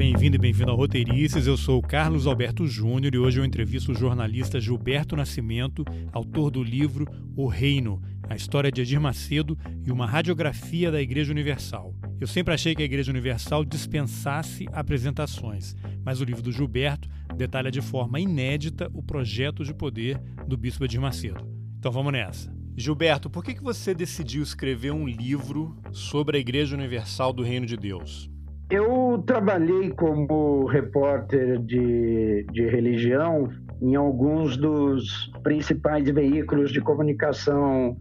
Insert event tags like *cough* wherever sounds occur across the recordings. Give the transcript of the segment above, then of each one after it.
bem-vindo e bem-vindo ao Roteirices. Eu sou o Carlos Alberto Júnior e hoje eu entrevisto o jornalista Gilberto Nascimento, autor do livro O Reino, a história de Edir Macedo e uma radiografia da Igreja Universal. Eu sempre achei que a Igreja Universal dispensasse apresentações, mas o livro do Gilberto detalha de forma inédita o projeto de poder do Bispo Edir Macedo. Então vamos nessa. Gilberto, por que você decidiu escrever um livro sobre a Igreja Universal do Reino de Deus? Eu trabalhei como repórter de, de religião em alguns dos principais veículos de comunicação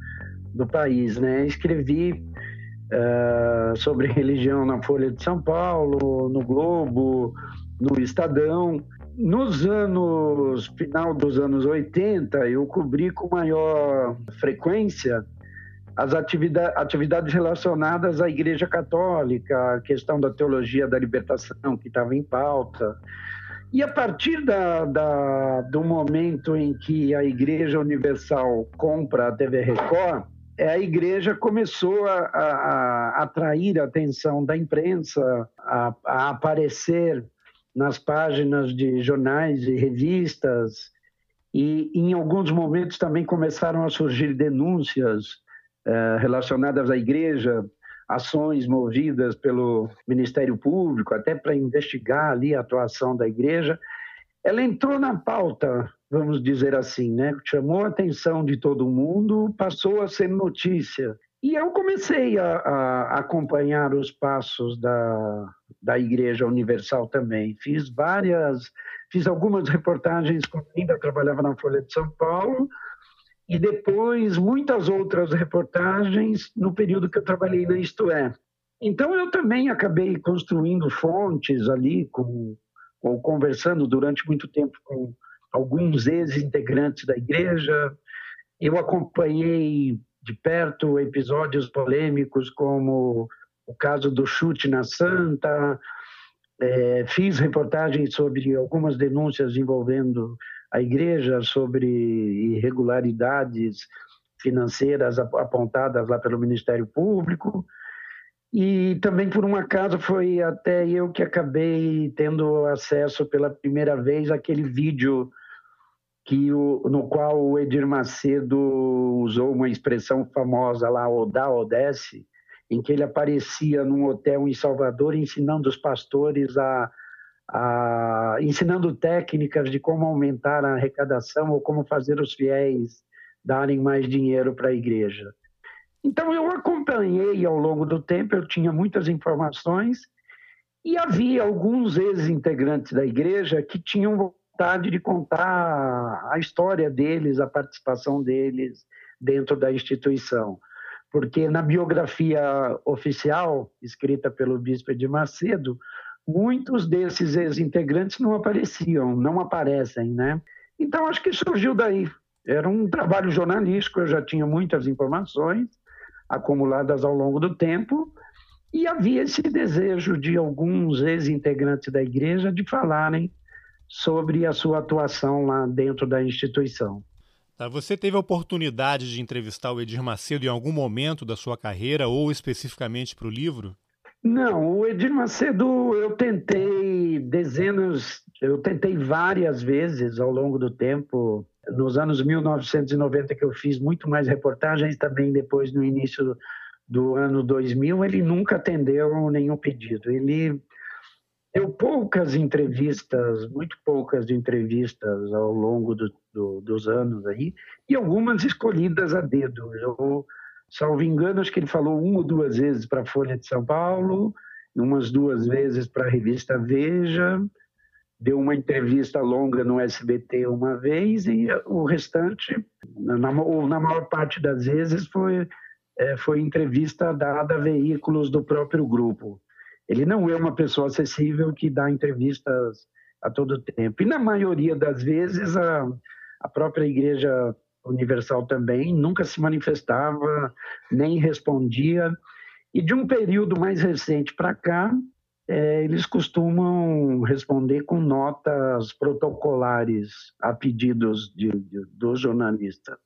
do país. Né? Escrevi uh, sobre religião na Folha de São Paulo, no Globo, no Estadão. Nos anos, final dos anos 80, eu cobri com maior frequência as atividades, atividades relacionadas à Igreja Católica, a questão da teologia da libertação que estava em pauta. E a partir da, da, do momento em que a Igreja Universal compra a TV Record, é, a igreja começou a, a, a atrair a atenção da imprensa, a, a, aparecer nas páginas de jornais e revistas, e em alguns momentos também começaram a surgir denúncias relacionadas à igreja, ações movidas pelo Ministério Público, até para investigar ali a atuação da igreja. Ela entrou na pauta, vamos dizer assim, né? chamou a atenção de todo mundo, passou a ser notícia. E eu comecei a, a acompanhar os passos da, da Igreja Universal também. Fiz várias, fiz algumas reportagens quando ainda trabalhava na Folha de São Paulo, e depois muitas outras reportagens no período que eu trabalhei na Isto É. Então eu também acabei construindo fontes ali, com, ou conversando durante muito tempo com alguns ex-integrantes da igreja. Eu acompanhei de perto episódios polêmicos como o caso do chute na Santa, é, fiz reportagens sobre algumas denúncias envolvendo a igreja sobre irregularidades financeiras apontadas lá pelo Ministério Público. E também, por um acaso, foi até eu que acabei tendo acesso pela primeira vez àquele vídeo que o, no qual o Edir Macedo usou uma expressão famosa lá, Odá Odesse, em que ele aparecia num hotel em Salvador ensinando os pastores a a, ensinando técnicas de como aumentar a arrecadação ou como fazer os fiéis darem mais dinheiro para a igreja. Então eu acompanhei ao longo do tempo, eu tinha muitas informações e havia alguns ex-integrantes da igreja que tinham vontade de contar a história deles, a participação deles dentro da instituição. Porque na biografia oficial, escrita pelo bispo de Macedo, muitos desses ex-integrantes não apareciam, não aparecem, né? Então acho que surgiu daí. Era um trabalho jornalístico, eu já tinha muitas informações acumuladas ao longo do tempo e havia esse desejo de alguns ex-integrantes da igreja de falarem sobre a sua atuação lá dentro da instituição. Tá, você teve a oportunidade de entrevistar o Edir Macedo em algum momento da sua carreira ou especificamente para o livro? Não, o Edir Macedo eu tentei dezenas, eu tentei várias vezes ao longo do tempo. Nos anos 1990 que eu fiz muito mais reportagens, também depois no início do ano 2000, ele nunca atendeu nenhum pedido. Ele deu poucas entrevistas, muito poucas entrevistas ao longo do, do, dos anos aí, e algumas escolhidas a dedo. Eu Salvo engano, acho que ele falou uma ou duas vezes para a Folha de São Paulo, umas duas vezes para a revista Veja, deu uma entrevista longa no SBT uma vez e o restante, na, ou na maior parte das vezes, foi, é, foi entrevista dada a veículos do próprio grupo. Ele não é uma pessoa acessível que dá entrevistas a todo tempo. E na maioria das vezes, a, a própria igreja Universal também, nunca se manifestava, nem respondia. E de um período mais recente para cá, é, eles costumam responder com notas protocolares a pedidos de, de, dos jornalistas.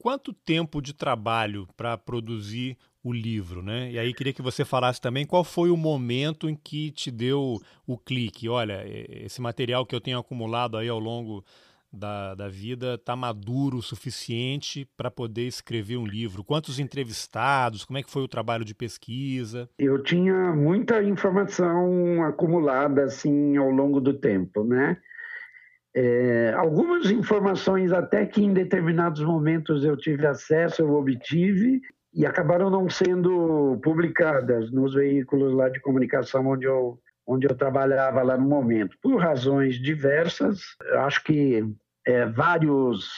Quanto tempo de trabalho para produzir o livro, né? E aí queria que você falasse também qual foi o momento em que te deu o clique. Olha, esse material que eu tenho acumulado aí ao longo da, da vida está maduro o suficiente para poder escrever um livro? Quantos entrevistados? Como é que foi o trabalho de pesquisa? Eu tinha muita informação acumulada assim ao longo do tempo, né? É, algumas informações até que em determinados momentos eu tive acesso, eu obtive e acabaram não sendo publicadas nos veículos lá de comunicação onde eu onde eu trabalhava lá no momento, por razões diversas. Acho que é, vários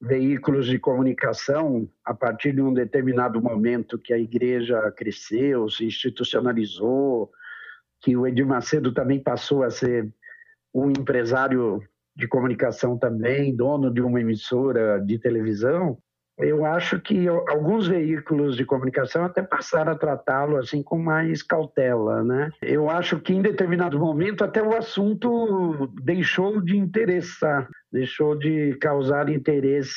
veículos de comunicação, a partir de um determinado momento que a igreja cresceu, se institucionalizou, que o Edir Macedo também passou a ser um empresário de comunicação também, dono de uma emissora de televisão, eu acho que alguns veículos de comunicação até passaram a tratá-lo assim com mais cautela, né? Eu acho que em determinado momento até o assunto deixou de interessar, deixou de causar interesse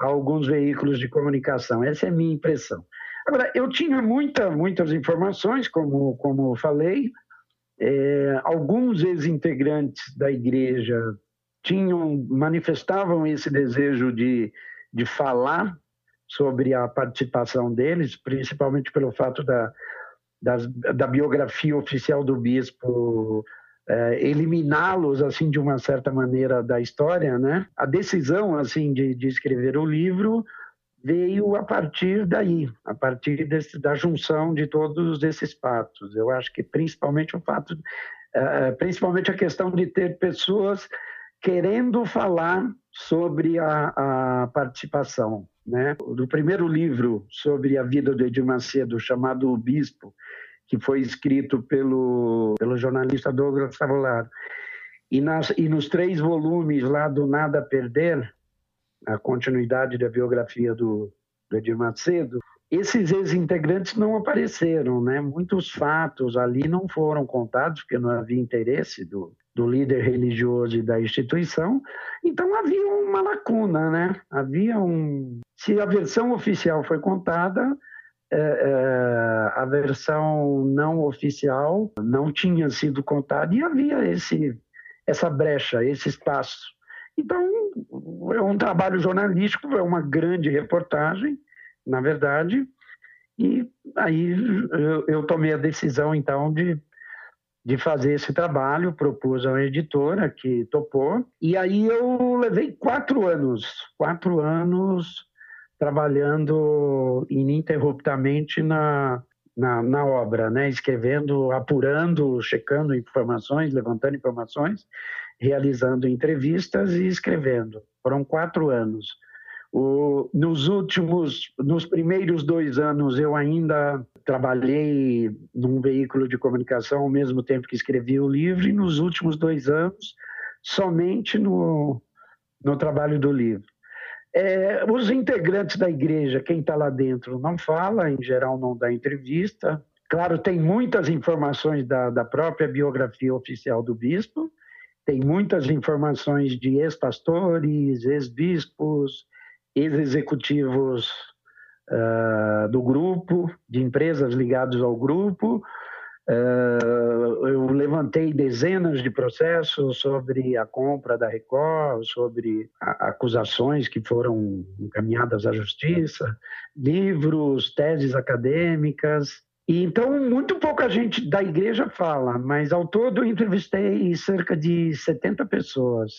a alguns veículos de comunicação. Essa é a minha impressão. Agora, eu tinha muita, muitas informações, como, como falei, é, alguns ex-integrantes da igreja tinham manifestavam esse desejo de de falar sobre a participação deles, principalmente pelo fato da, da, da biografia oficial do bispo é, eliminá-los assim de uma certa maneira da história, né? A decisão assim de, de escrever o livro veio a partir daí, a partir desse, da junção de todos esses fatos. Eu acho que principalmente o fato, é, principalmente a questão de ter pessoas querendo falar sobre a, a participação. Né? Do primeiro livro sobre a vida do Edir Macedo, chamado O Bispo, que foi escrito pelo, pelo jornalista Douglas Savolaro, e, nas, e nos três volumes lá do Nada a Perder, a continuidade da biografia do, do Edir Macedo, esses ex-integrantes não apareceram, né? Muitos fatos ali não foram contados, porque não havia interesse do, do líder religioso e da instituição. Então havia uma lacuna, né? Havia um. Se a versão oficial foi contada, é, é, a versão não oficial não tinha sido contada e havia esse essa brecha, esse espaço. Então é um trabalho jornalístico, é uma grande reportagem, na verdade. E aí eu, eu tomei a decisão então de de fazer esse trabalho, propus a uma editora que topou, e aí eu levei quatro anos, quatro anos trabalhando ininterruptamente na, na, na, obra, né? escrevendo, apurando, checando informações, levantando informações, realizando entrevistas e escrevendo. Foram quatro anos. O, nos últimos, nos primeiros dois anos, eu ainda trabalhei num veículo de comunicação ao mesmo tempo que escrevi o livro, e nos últimos dois anos, somente no, no trabalho do livro. É, os integrantes da igreja, quem está lá dentro, não fala, em geral não dá entrevista. Claro, tem muitas informações da, da própria biografia oficial do bispo, tem muitas informações de ex-pastores, ex-bispos, ex-executivos uh, do grupo, de empresas ligadas ao grupo. Uh, eu levantei dezenas de processos sobre a compra da Record, sobre acusações que foram encaminhadas à justiça, livros, teses acadêmicas. E então, muito pouca gente da igreja fala, mas ao todo eu entrevistei cerca de 70 pessoas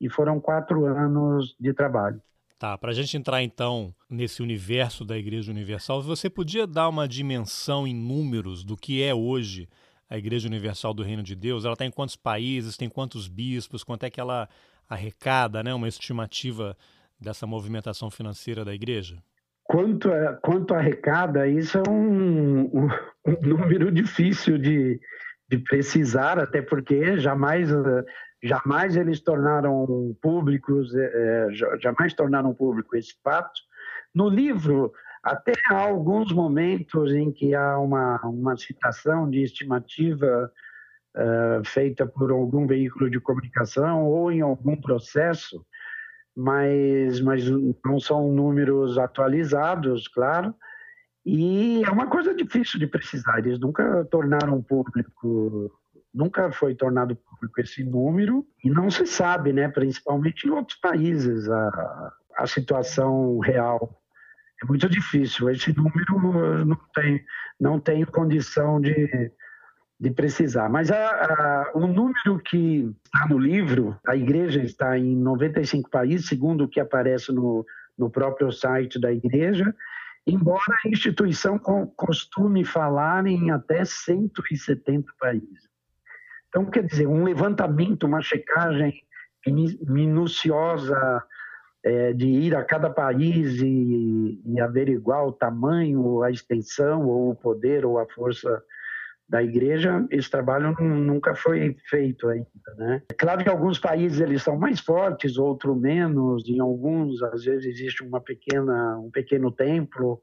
e foram quatro anos de trabalho. Tá, para a gente entrar então nesse universo da Igreja Universal, você podia dar uma dimensão em números do que é hoje a Igreja Universal do Reino de Deus? Ela está em quantos países, tem quantos bispos, quanto é que ela arrecada, né? Uma estimativa dessa movimentação financeira da Igreja? Quanto, a, quanto arrecada, isso é um, um, número difícil de, de precisar, até porque jamais jamais eles tornaram públicos, é, jamais tornaram público esse fato. No livro, até há alguns momentos em que há uma, uma citação de estimativa é, feita por algum veículo de comunicação ou em algum processo, mas, mas não são números atualizados, claro. E é uma coisa difícil de precisar. Eles nunca tornaram público, nunca foi tornado público esse número e não se sabe, né? Principalmente em outros países a, a situação real é muito difícil. Esse número não tem não tenho condição de de precisar. Mas a, o número que está no livro, a igreja está em 95 países, segundo o que aparece no, no próprio site da igreja, embora a instituição costume falar em até 170 países. Então, quer dizer, um levantamento, uma checagem minuciosa é, de ir a cada país e, e averiguar o tamanho, a extensão, ou o poder, ou a força da igreja, esse trabalho nunca foi feito ainda, né? É claro que alguns países eles são mais fortes, outros menos, em alguns às vezes existe uma pequena, um pequeno templo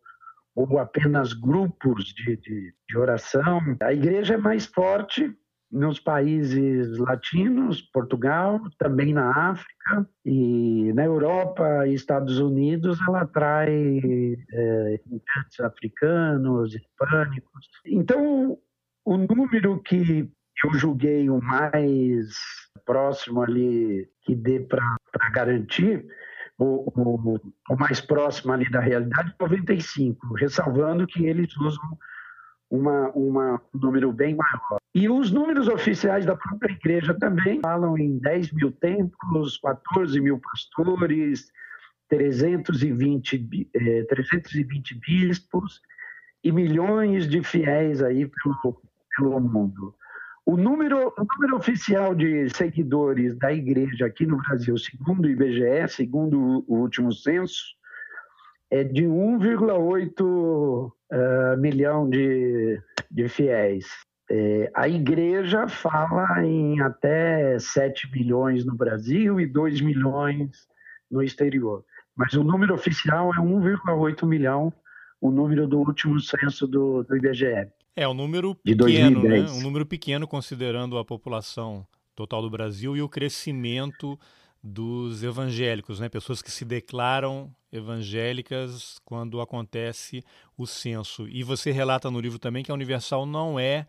ou apenas grupos de, de, de oração. A igreja é mais forte nos países latinos, Portugal, também na África e na Europa e Estados Unidos, ela atrai é, imigrantes africanos, hispânicos. Então, o número que eu julguei o mais próximo ali, que dê para garantir, o, o, o, mais próximo ali da realidade, 95, ressalvando que eles usam uma, uma, um número bem maior. E os números oficiais da própria igreja também falam em 10 mil templos, 14 mil pastores, 320, eh, 320 bispos e milhões de fiéis aí pelo, pelo mundo. O número, o número oficial de seguidores da igreja aqui no Brasil, segundo o IBGE, segundo o último censo, é de 1,8 uh, eh, milhão de, de fiéis. É, a igreja fala em até 7 milhões no Brasil e 2 milhões no exterior. Mas o número oficial é 1,8 milhão, o número do último censo do, do IBGE. É um número pequeno, né? Um número pequeno considerando a população total do Brasil e o crescimento dos evangélicos, né? Pessoas que se declaram evangélicas quando acontece o censo. E você relata no livro também que a Universal não é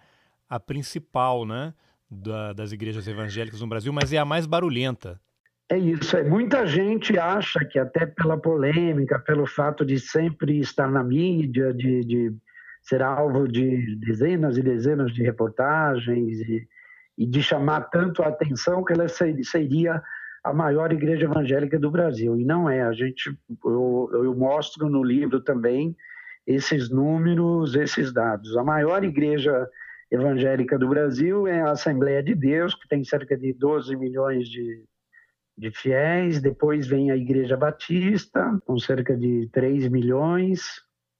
a principal, né, da, das igrejas evangélicas no Brasil, mas é a mais barulhenta. É isso. É, muita gente acha que até pela polêmica, pelo fato de sempre estar na mídia, de, de ser alvo de dezenas e dezenas de reportagens e, e de chamar tanto a atenção que ela seria a maior igreja evangélica do Brasil. E não é. A gente, eu, eu mostro no livro também esses números, esses dados. A maior igreja evangélica do Brasil é a Assembleia de Deus, que tem cerca de 12 milhões de, de fiéis. Depois vem a Igreja Batista, com cerca de 3 milhões.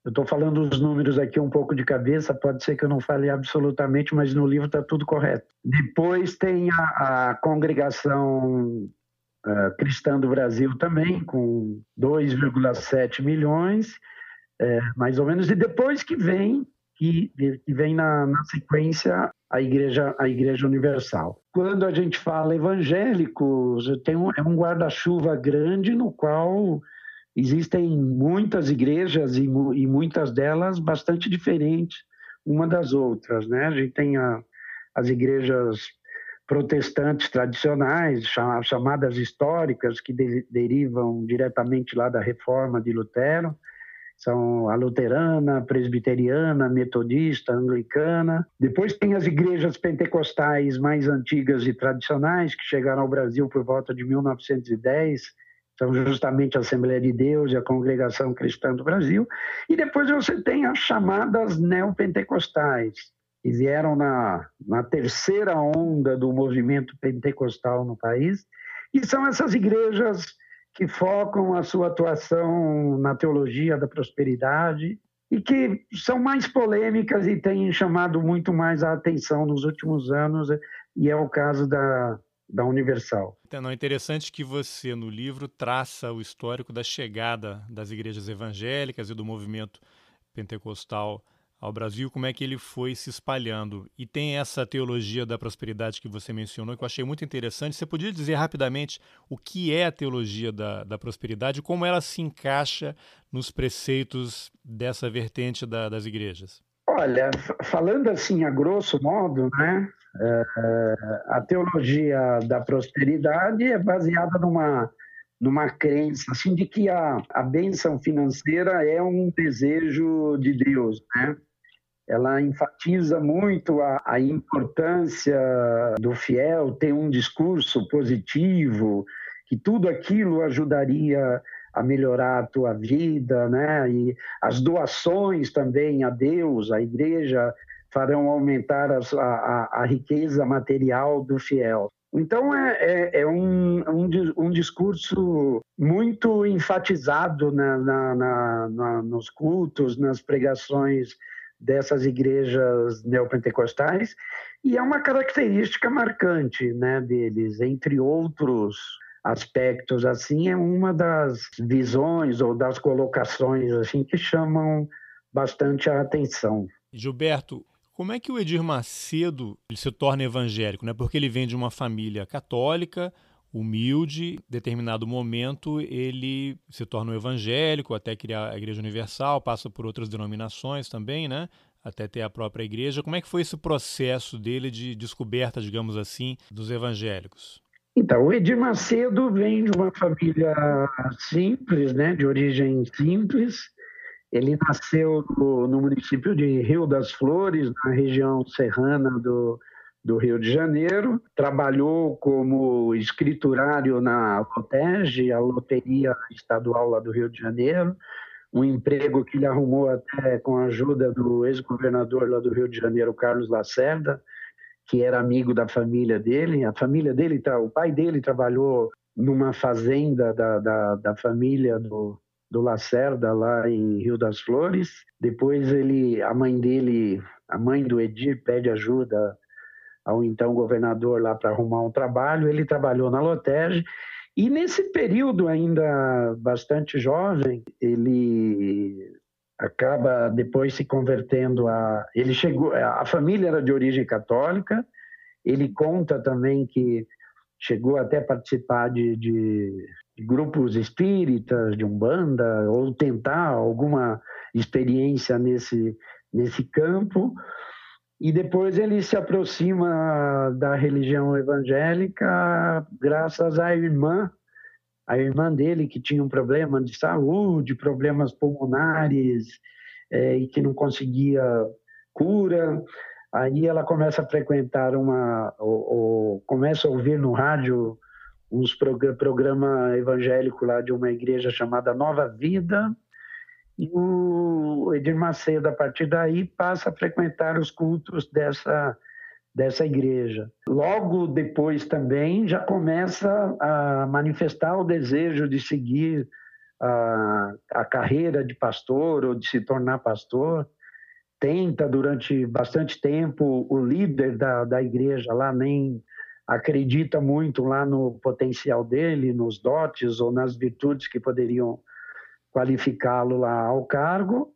Eu estou falando os números aqui um pouco de cabeça, pode ser que eu não fale absolutamente, mas no livro está tudo correto. Depois tem a, a congregação uh, cristã do Brasil também, com 2,7 milhões, é, mais ou menos, e depois que vem que, que vem na, na, sequência a igreja a igreja universal. Quando a gente fala evangélicos, tem um, é um guarda-chuva grande no qual existem muitas igrejas e, e, muitas delas bastante diferentes uma das outras, né? A gente tem a, as igrejas protestantes tradicionais, chamadas históricas, que de, derivam diretamente lá da reforma de Lutero, são a luterana, presbiteriana, metodista, anglicana. Depois tem as igrejas pentecostais mais antigas e tradicionais, que chegaram ao Brasil por volta de 1910, são justamente a Assembleia de Deus e a Congregação Cristã do Brasil. E depois você tem as chamadas neopentecostais, que vieram na, na terceira onda do movimento pentecostal no país, e são essas igrejas que focam a sua atuação na teologia da prosperidade e que são mais polêmicas e têm chamado muito mais a atenção nos últimos anos, e é o caso da, da Universal. Então, é interessante que você, no livro, traça o histórico da chegada das igrejas evangélicas e do movimento pentecostal ao Brasil, como é que ele foi se espalhando. E tem essa teologia da prosperidade que você mencionou, que eu achei muito interessante. Você podia dizer rapidamente o que é a teologia da, da prosperidade e como ela se encaixa nos preceitos dessa vertente da, das igrejas? Olha, falando assim a grosso modo, né, é, a teologia da prosperidade é baseada numa numa crença assim de que a, a bênção financeira é um desejo de Deus, né? Ela enfatiza muito a, a importância do fiel ter um discurso positivo, que tudo aquilo ajudaria a melhorar a tua vida, né? E as doações também a Deus, à igreja, farão aumentar a, a, a riqueza material do fiel. Então, é, é, é um, um, um, discurso muito enfatizado na, na, na, nos cultos, nas pregações dessas igrejas neopentecostais, e é uma característica marcante né, deles, entre outros aspectos. Assim, é uma das visões ou das colocações assim que chamam bastante a atenção. Gilberto, como é que o Edir Macedo ele se torna evangélico? Né? Porque ele vem de uma família católica, humilde, em determinado momento ele se torna um evangélico, até criar a Igreja Universal, passa por outras denominações também, né? até ter a própria igreja. Como é que foi esse processo dele de descoberta, digamos assim, dos evangélicos? Então, o Edir Macedo vem de uma família simples, né, de origem simples, ele nasceu no, no, município de Rio das Flores, na região serrana do, do Rio de Janeiro. Trabalhou como escriturário na Lotege, a loteria estadual lá do Rio de Janeiro. Um emprego que ele arrumou até com a ajuda do ex-governador lá do Rio de Janeiro, Carlos Lacerda, que era amigo da família dele. A família dele, o pai dele trabalhou numa fazenda da, da, da família do, do Lacerda lá em Rio das Flores. Depois ele, a mãe dele, a mãe do Edir pede ajuda ao então governador lá para arrumar um trabalho. Ele trabalhou na Lotege e nesse período ainda bastante jovem, ele acaba depois se convertendo a ele chegou a família era de origem católica. Ele conta também que chegou até a participar de, de, grupos espíritas, de umbanda, ou tentar alguma experiência nesse, nesse campo. E depois ele se aproxima da religião evangélica graças à irmã, a irmã dele que tinha um problema de saúde, problemas pulmonares é, e que não conseguia cura. Aí ela começa a frequentar uma, ou, ou começa a ouvir no rádio uns prog programa evangélico lá de uma igreja chamada Nova Vida. E o Edir Macedo, a partir daí, passa a frequentar os cultos dessa, dessa igreja. Logo depois também já começa a manifestar o desejo de seguir a, a carreira de pastor ou de se tornar pastor. Tenta durante bastante tempo, o líder da, da igreja lá nem acredita muito lá no potencial dele, nos dotes ou nas virtudes que poderiam qualificá-lo lá ao cargo,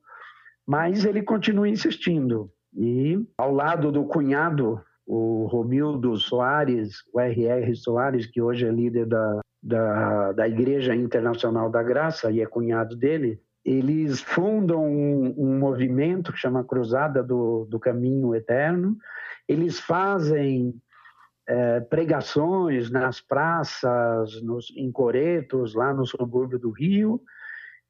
mas ele continua insistindo. E ao lado do cunhado, o Romildo Soares, o R.R. Soares, que hoje é líder da, da, da Igreja Internacional da Graça e é cunhado dele, eles fundam um, um movimento que chama Cruzada do, do Caminho Eterno. Eles fazem é, pregações nas praças, nos, em Coretos, lá no subúrbio do Rio,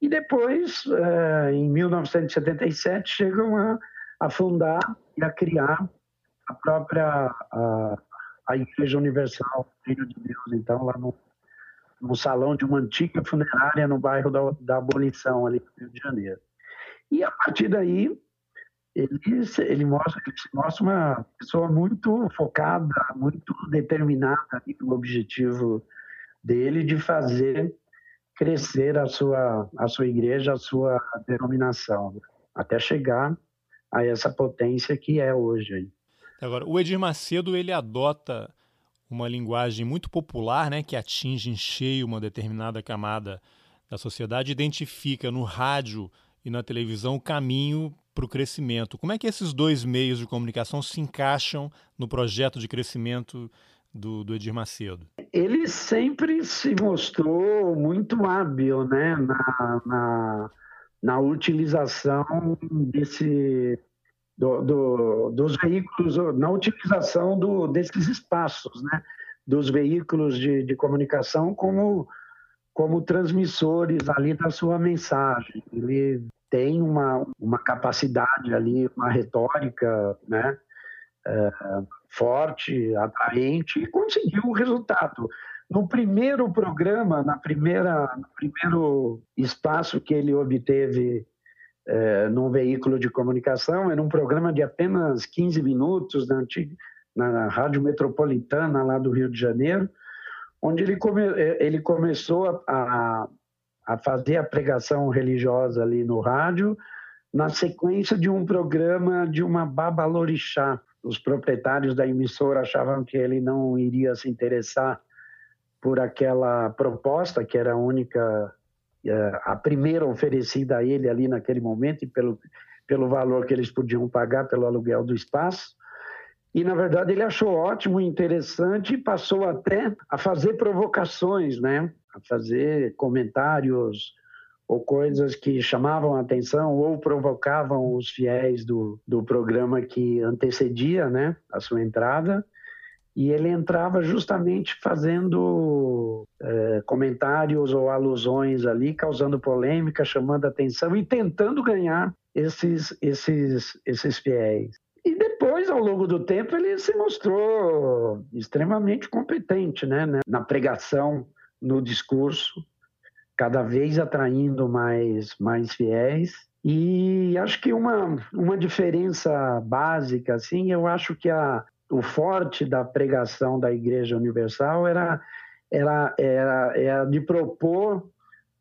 e depois, é, em 1977, chegam a, a, fundar e a criar a própria a, a Igreja Universal, Filho de Deus, então, lá no, no salão de uma antiga funerária no bairro da, da Abolição, ali no Rio de Janeiro. E a partir daí, ele, ele, mostra, ele mostra uma pessoa muito focada, muito determinada no objetivo dele de fazer crescer a sua, a sua igreja, a sua denominação, até chegar a essa potência que é hoje. Agora, o Edir Macedo ele adota uma linguagem muito popular, né, que atinge em cheio uma determinada camada da sociedade, identifica no rádio e na televisão o caminho para o crescimento. Como é que esses dois meios de comunicação se encaixam no projeto de crescimento do, do Edir Macedo? Ele sempre se mostrou muito hábil né, na, na, na utilização desse, do, do, dos veículos, na utilização do, desses espaços, né, dos veículos de, de comunicação como, como transmissores ali da sua mensagem. Ele tem uma, uma capacidade ali, uma retórica, né, é, forte, atraente e conseguiu o resultado. No primeiro programa, na primeira, no primeiro espaço que ele obteve é, num veículo de comunicação, era um programa de apenas 15 minutos na, antiga, na Rádio Metropolitana lá do Rio de Janeiro, onde ele, come, é, ele começou a, a fazer a pregação religiosa ali no rádio, na sequência de um programa de uma babalorixá. Os proprietários da emissora achavam que ele não iria se interessar por aquela proposta, que era a única, é, a primeira oferecida a ele ali naquele momento, e pelo, pelo valor que eles podiam pagar pelo aluguel do espaço. E, na verdade, ele achou ótimo, interessante e passou até a fazer provocações, né? A fazer comentários ou coisas que chamavam a atenção ou provocavam os fiéis do, do programa que antecedia né, a sua entrada. E ele entrava justamente fazendo é, comentários ou alusões ali, causando polêmica, chamando atenção e tentando ganhar esses, esses, esses fiéis. E depois, ao longo do tempo, ele se mostrou extremamente competente né, na pregação no discurso, cada vez atraindo mais, mais fiéis. E acho que uma, uma diferença básica, assim, eu acho que a, o forte da pregação da Igreja Universal era, era, era, era de propor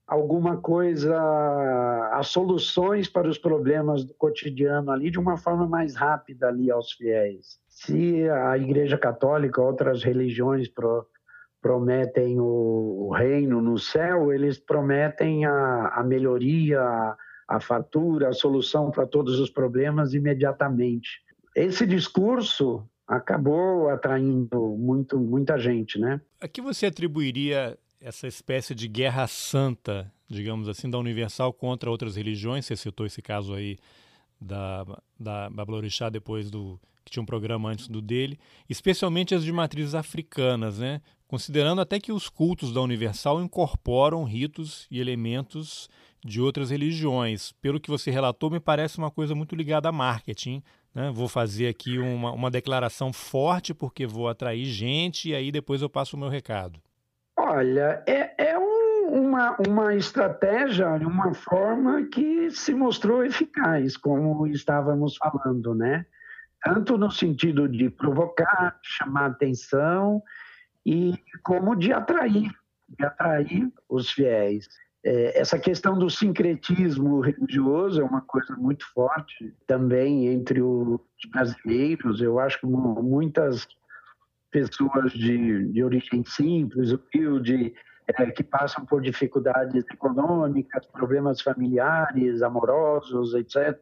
alguma coisa, as soluções para os problemas do cotidiano ali de uma forma mais rápida ali aos fiéis. Se a Igreja Católica, outras religiões pro, prometem o, o reino no céu, eles prometem a, a melhoria, a, a fatura, a solução para todos os problemas imediatamente. Esse discurso acabou atraindo muito, muita gente, né? A que você atribuiria essa espécie de guerra santa, digamos assim, da Universal contra outras religiões? Você citou esse caso aí da, da Babalorixá depois do que tinha um programa antes do dele, especialmente as de matrizes africanas, né? considerando até que os cultos da Universal incorporam ritos e elementos de outras religiões. Pelo que você relatou, me parece uma coisa muito ligada a marketing. Né? Vou fazer aqui uma, uma declaração forte porque vou atrair gente e aí depois eu passo o meu recado. Olha, é, é um, uma, uma estratégia, uma forma que se mostrou eficaz, como estávamos falando, né? Tanto no sentido de provocar, chamar atenção e como de atrair, de atrair os fiéis. É, essa questão do sincretismo religioso é uma coisa muito forte também entre os brasileiros. Eu acho que muitas pessoas de, de origem simples, humilde, é, que passam por dificuldades econômicas, problemas familiares, amorosos, etc.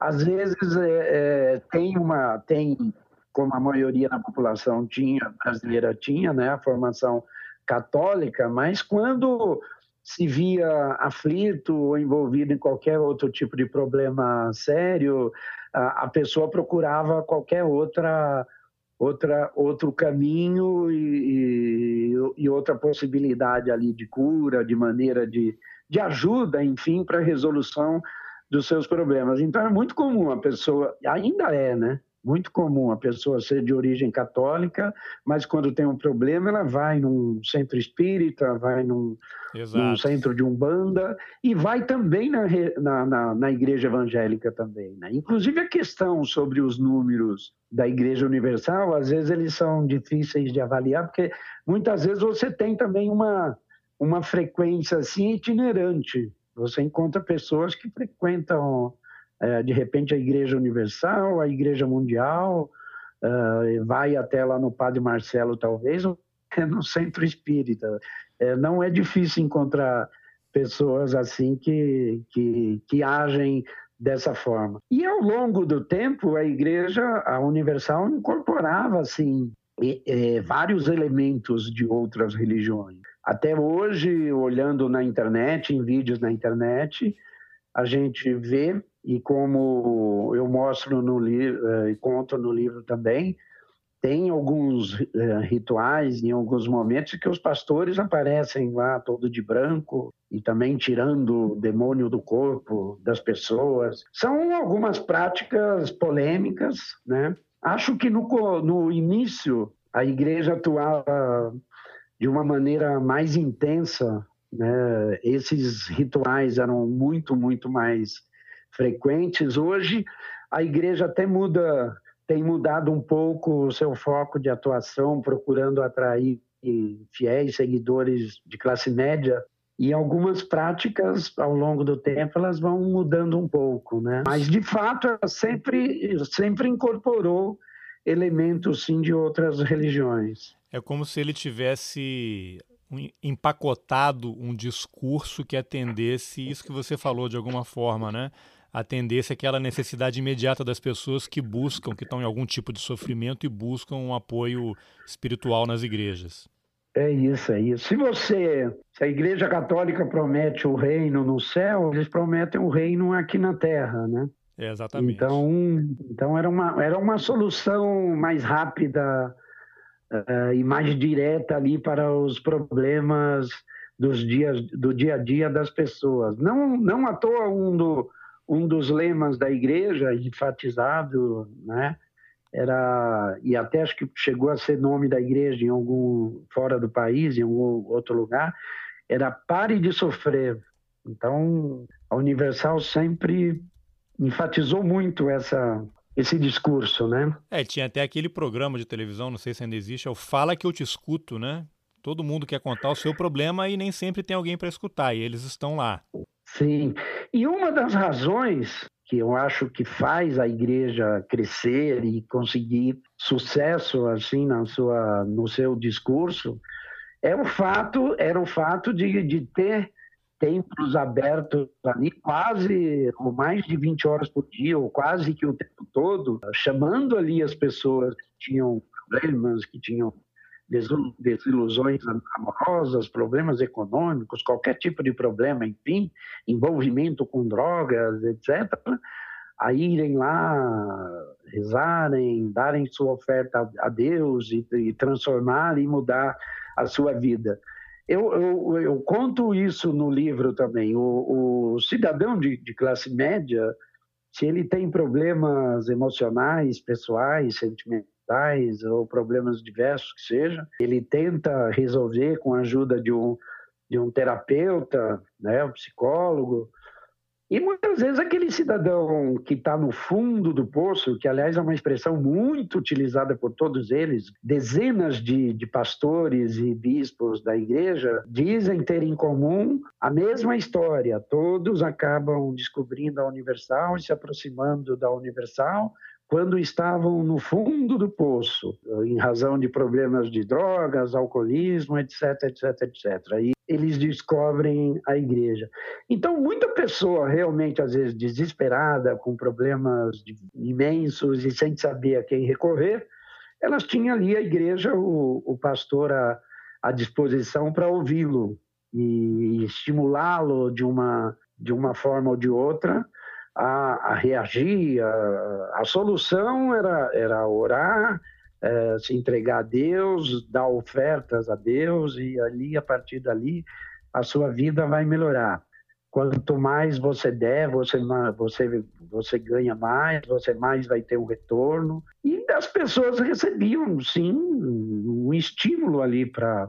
Às vezes é, é, tem uma tem como a maioria da população tinha, brasileira tinha, né, a formação católica, mas quando se via aflito ou envolvido em qualquer outro tipo de problema sério, a, a pessoa procurava qualquer outra outra outro caminho e, e, e, outra possibilidade ali de cura, de maneira de, de ajuda, enfim, para a resolução dos seus problemas. Então é muito comum a pessoa, ainda é, né? muito comum a pessoa ser de origem católica, mas quando tem um problema ela vai num centro espírita, vai num, num centro de umbanda e vai também na, na, na, na igreja evangélica também. Né? Inclusive a questão sobre os números da igreja universal, às vezes eles são difíceis de avaliar, porque muitas vezes você tem também uma, uma frequência assim itinerante. Você encontra pessoas que frequentam é, de repente a Igreja Universal, a Igreja Mundial, uh, vai até lá no Padre Marcelo, talvez, ou *laughs* no Centro Espírita. É, não é difícil encontrar pessoas assim que, que, que agem dessa forma. E ao longo do tempo, a Igreja, a Universal, incorporava assim vários elementos de outras religiões. Até hoje, olhando na internet, em vídeos na internet, a gente vê e como eu mostro no livro eh, e conto no livro também, tem alguns uh, rituais em alguns momentos que os pastores aparecem lá todo de branco e também tirando o demônio do corpo das pessoas. São algumas práticas polêmicas, né? Acho que no, no início a igreja atuava de uma maneira mais intensa, né? Esses rituais eram muito, muito mais frequentes. Hoje a igreja até muda tem mudado um pouco o seu foco de atuação, procurando atrair fiéis seguidores de classe média e algumas práticas ao longo do tempo elas vão mudando um pouco, né? Mas de fato ela sempre sempre incorporou elementos sim de outras religiões. É como se ele tivesse empacotado um discurso que atendesse isso que você falou de alguma forma, né? atendesse aquela necessidade imediata das pessoas que buscam, que estão em algum tipo de sofrimento e buscam um apoio espiritual nas igrejas. É isso, é isso. Se você, se a Igreja Católica promete o reino no céu, eles prometem o reino aqui na terra, né? É, exatamente. Então, então era uma era uma solução mais rápida uh, e mais direta ali para os problemas dos dias do dia a dia das pessoas. Não não à toa um do um dos lemas da igreja, enfatizado, né? Era, e até acho que chegou a ser nome da igreja em algum, fora do país, em algum outro lugar, era pare de sofrer. Então, a Universal sempre enfatizou muito essa, esse discurso, né? É, tinha até aquele programa de televisão, não sei se ainda existe, é o Fala que eu te escuto, né? Todo mundo quer contar o seu problema e nem sempre tem alguém para escutar, e eles estão lá. Sim. E uma das razões que eu acho que faz a igreja crescer e conseguir sucesso assim na sua no seu discurso é o fato era o fato de, de ter templos abertos ali quase ou mais de 20 horas por dia ou quase que o tempo todo chamando ali as pessoas que tinham problemas que tinham desilusões amorosas, problemas econômicos, qualquer tipo de problema, enfim, envolvimento com drogas, etc., a irem lá, rezarem, darem sua oferta a Deus e, e transformar e mudar a sua vida. Eu, eu, eu, conto isso no livro também. O, o cidadão de, de classe média, se ele tem problemas emocionais, pessoais, sentimentais, mentais ou problemas diversos que sejam, ele tenta resolver com a ajuda de um, de um terapeuta, né, um psicólogo. E muitas vezes aquele cidadão que está no fundo do poço, que aliás é uma expressão muito utilizada por todos eles, dezenas de, de pastores e bispos da igreja dizem ter em comum a mesma história. Todos acabam descobrindo a Universal e se aproximando da Universal quando estavam no fundo do poço, em razão de problemas de drogas, alcoolismo, etc, etc, etc. Aí eles descobrem a igreja. Então, muita pessoa realmente, às vezes, desesperada, com problemas imensos e sem saber a quem recorrer, elas tinham ali a igreja, o, o pastor à, à disposição para ouvi-lo e estimulá-lo de uma, de uma forma ou de outra a, a reagir. A, a, solução era, era orar, é, se entregar a Deus, dar ofertas a Deus e ali, a partir dali, a sua vida vai melhorar. Quanto mais você der, você, você, você ganha mais, você mais vai ter um retorno. E as pessoas recebiam, sim, um estímulo ali para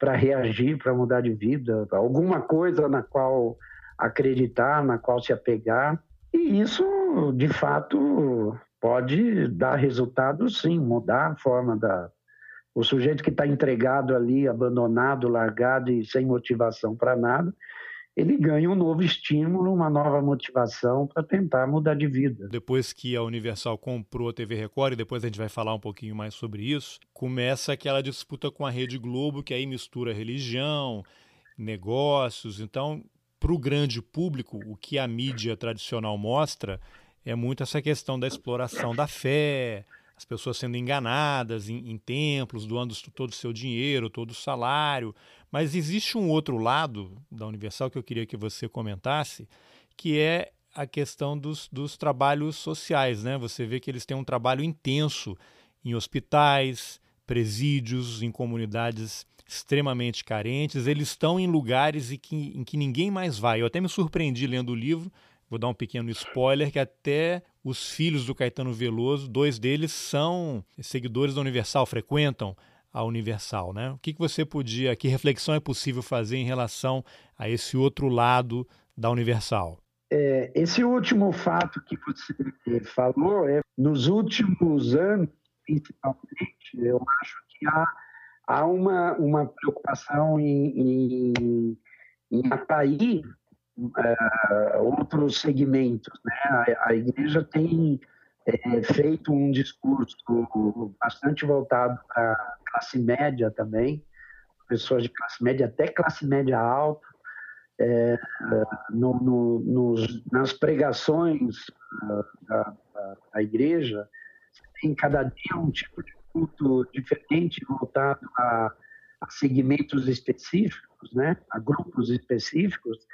para reagir, para mudar de vida, alguma coisa na qual acreditar, na qual se apegar. E isso, de fato, pode dar resultado, sim, mudar a forma da. O sujeito que está entregado ali, abandonado, largado e sem motivação para nada, ele ganha um novo estímulo, uma nova motivação para tentar mudar de vida. Depois que a Universal comprou a TV Record, e depois a gente vai falar um pouquinho mais sobre isso, começa aquela disputa com a Rede Globo, que aí mistura religião, negócios. Então, para o grande público, o que a mídia tradicional mostra é muito essa questão da exploração da fé, as pessoas sendo enganadas em, em templos, doando todo o seu dinheiro, todo o salário. Mas existe um outro lado da Universal que eu queria que você comentasse, que é a questão dos, dos trabalhos sociais. Né? Você vê que eles têm um trabalho intenso em hospitais, presídios, em comunidades extremamente carentes. Eles estão em lugares em que, em que ninguém mais vai. Eu até me surpreendi lendo o livro Vou dar um pequeno spoiler que até os filhos do Caetano Veloso, dois deles são seguidores da Universal, frequentam a Universal, né? O que, que você podia, que reflexão é possível fazer em relação a esse outro lado da Universal? É, esse último fato que você falou, é, nos últimos anos, principalmente, eu acho que há, há uma, uma preocupação em, em, em atrair uh, outros segmentos. Né? A, a igreja tem é, feito um discurso bastante voltado para classe média também, pessoas de classe média até classe média alta, é, no, no, nos, nas pregações da, da, da, igreja, tem cada dia um tipo de culto diferente voltado a, a segmentos específicos, né, a grupos específicos,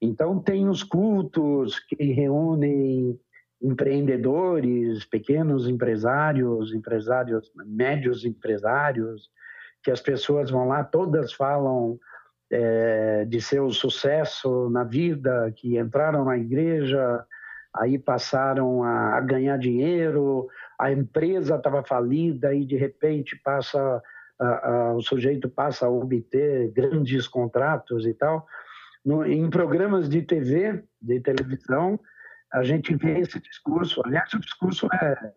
então, tem os cultos que reúnem empreendedores, pequenos empresários, empresários, médios empresários, que as pessoas vão lá, todas falam é, de seu sucesso na vida, que entraram na igreja, aí passaram a, ganhar dinheiro, a empresa estava falida e de repente passa a, a, o sujeito passa a obter grandes contratos e tal no, em programas de TV, de televisão, a gente vê esse discurso. Aliás, o discurso é,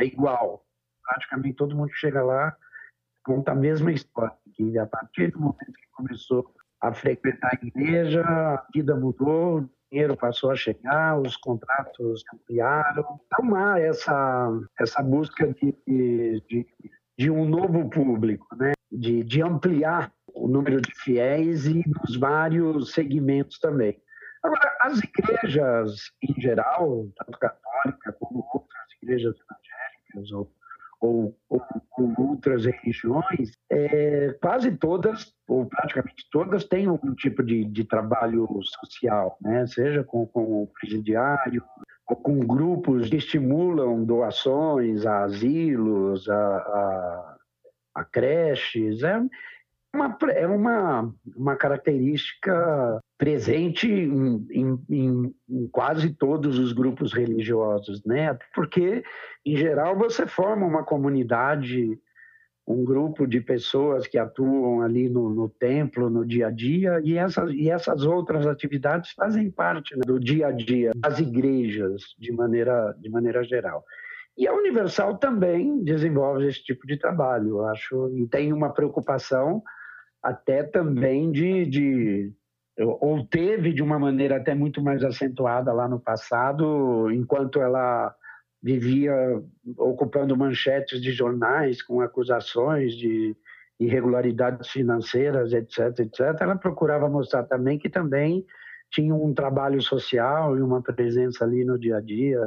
é igual. Praticamente todo mundo chega lá conta a mesma história. Que a partir do momento que começou a frequentar a igreja, a vida mudou, dinheiro passou a chegar, os contratos ampliaram. Então há essa, essa busca de, de, de um novo público, né? de, de ampliar o número de fiéis e nos vários segmentos também. Agora, as igrejas em geral, tanto católica como outras igrejas evangélicas ou, ou, ou, ou outras religiões, é, quase todas, ou praticamente todas, têm algum tipo de, de trabalho social, né? seja com, com o presidiário, com grupos que estimulam doações a asilos, a, a, a creches. É, uma, é uma, uma característica presente em, em, em, quase todos os grupos religiosos, né? Porque, em geral, você forma uma comunidade, um grupo de pessoas que atuam ali no, no templo, no dia a dia, e essas, e essas outras atividades fazem parte né, do dia a dia das igrejas, de maneira, de maneira geral. E a Universal também desenvolve esse tipo de trabalho, eu acho, e tem uma preocupação até também de, de ou teve de uma maneira até muito mais acentuada lá no passado, enquanto ela vivia ocupando manchetes de jornais com acusações de irregularidades financeiras, etc, etc. Ela procurava mostrar também que também tinha um trabalho social e uma presença ali no dia a dia.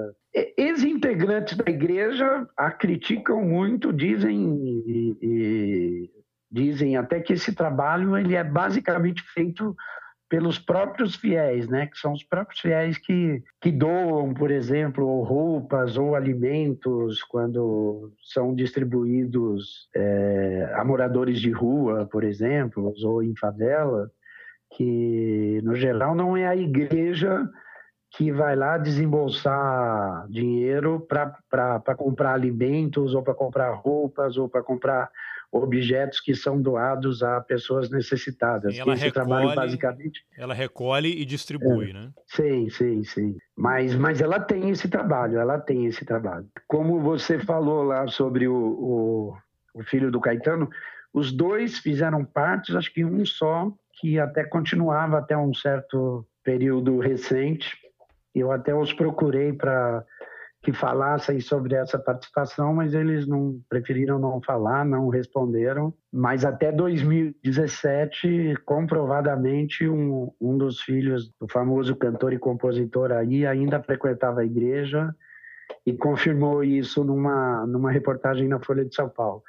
Ex-integrantes da igreja a criticam muito, dizem e, e dizem até que esse trabalho ele é basicamente feito pelos próprios fiéis, né? Que são os próprios fiéis que, que doam, por exemplo, roupas ou alimentos quando são distribuídos é, a moradores de rua, por exemplo, ou em favela, que no geral não é a igreja que vai lá desembolsar dinheiro para comprar alimentos ou para comprar roupas ou para comprar objetos que são doados a pessoas necessitadas. ela Esse recolhe, trabalho basicamente ela recolhe e distribui, é, né? Sim, sim, sim. Mas, mas ela tem esse trabalho, ela tem esse trabalho. Como você falou lá sobre o, o, o filho do Caetano, os dois fizeram parte, acho que um só, que até continuava até um certo período recente. Eu até os procurei para que falassem sobre essa participação, mas eles não preferiram não falar, não responderam. Mas até 2017, comprovadamente, um, um dos filhos do famoso cantor e compositor aí ainda frequentava a igreja e confirmou isso numa, numa reportagem na Folha de São Paulo.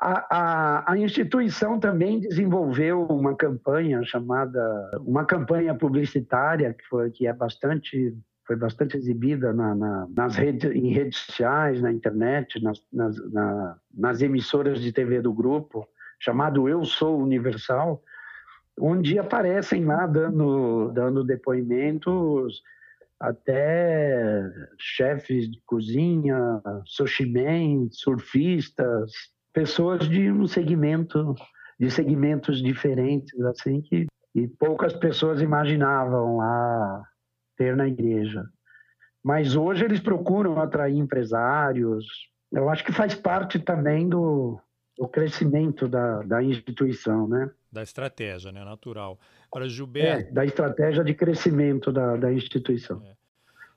A, a, a, instituição também desenvolveu uma campanha chamada uma campanha publicitária que foi que é bastante foi bastante exibida na, na, nas redes, em redes sociais, na internet, nas, nas, na, nas emissoras de TV do grupo, chamado Eu Sou Universal, onde aparecem lá dando, dando depoimentos até chefes de cozinha, sushi men, surfistas, pessoas de um segmento, de segmentos diferentes, assim, que e poucas pessoas imaginavam lá ter na igreja. Mas hoje eles procuram atrair empresários. Eu acho que faz parte também do, do crescimento da, da instituição, né? Da estratégia, né? Natural. Para Gilberto... É, da estratégia de crescimento da, da instituição. É.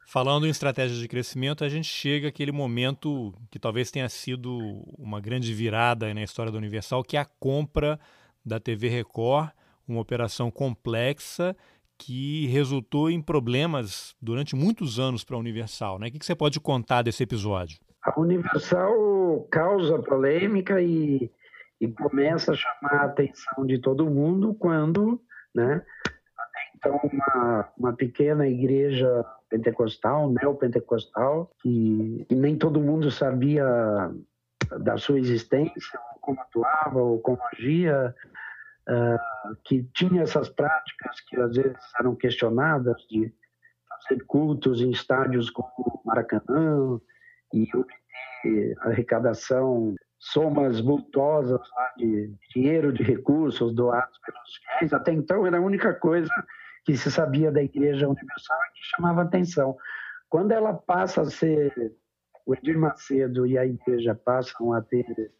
Falando em estratégia de crescimento, a gente chega àquele momento que talvez tenha sido uma grande virada na história da Universal, que é a compra da TV Record, uma operação complexa que resultou em problemas durante muitos anos para a Universal. Né? O que você pode contar desse episódio? A Universal causa polêmica e, e começa a chamar a atenção de todo mundo quando, né, então, uma, uma pequena igreja pentecostal, neopentecostal, que, que nem todo mundo sabia da sua existência, como atuava ou como agia, uh, que tinha essas práticas que às vezes eram questionadas de fazer cultos em estádios como Maracanã e obter arrecadação, somas multosas de dinheiro, de recursos doados pelos fiéis. Até então era a única coisa que se sabia da Igreja Universal que chamava atenção. Quando ela passa a ser, o Edir Macedo e a Igreja passam a ter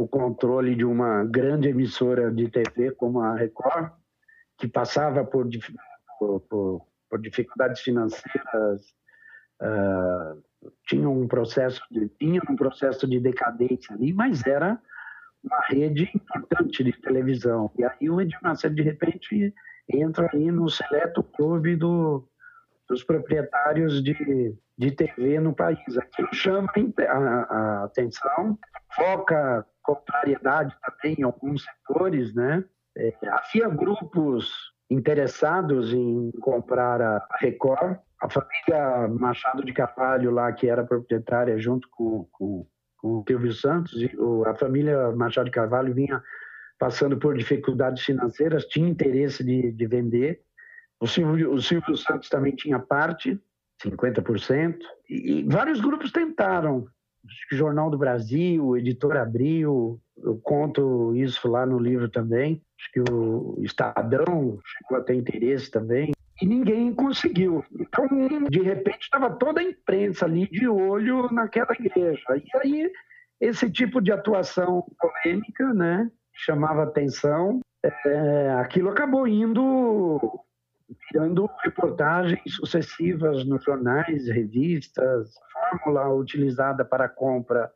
o controle de uma grande emissora de TV como a Record, que passava por, por, por, por dificuldades financeiras, uh, tinha um processo de, tinha um processo de decadência ali, mas era uma rede importante de televisão. E aí o Edir de repente, entra aí no seleto clube do, dos proprietários de, de TV no país. Aquilo chama a, a atenção, foca contrariedade também em alguns setores, né? É, havia grupos interessados em comprar a Record, a família Machado de Carvalho lá, que era proprietária junto com, com, com o Silvio Santos, a família Machado de Carvalho vinha passando por dificuldades financeiras, tinha interesse de, de vender. O Silvio, o Silvio Santos também tinha parte, 50%, e, e vários grupos tentaram, Jornal do Brasil, Editor Abril, eu conto isso lá no livro também. Acho que o Estadão chegou a ter interesse também. E ninguém conseguiu. Então, de repente, estava toda a imprensa ali de olho naquela igreja. E aí, esse tipo de atuação polêmica, né, chamava atenção. É, aquilo acabou indo virando reportagens sucessivas nos jornais, revistas, fórmula utilizada para a compra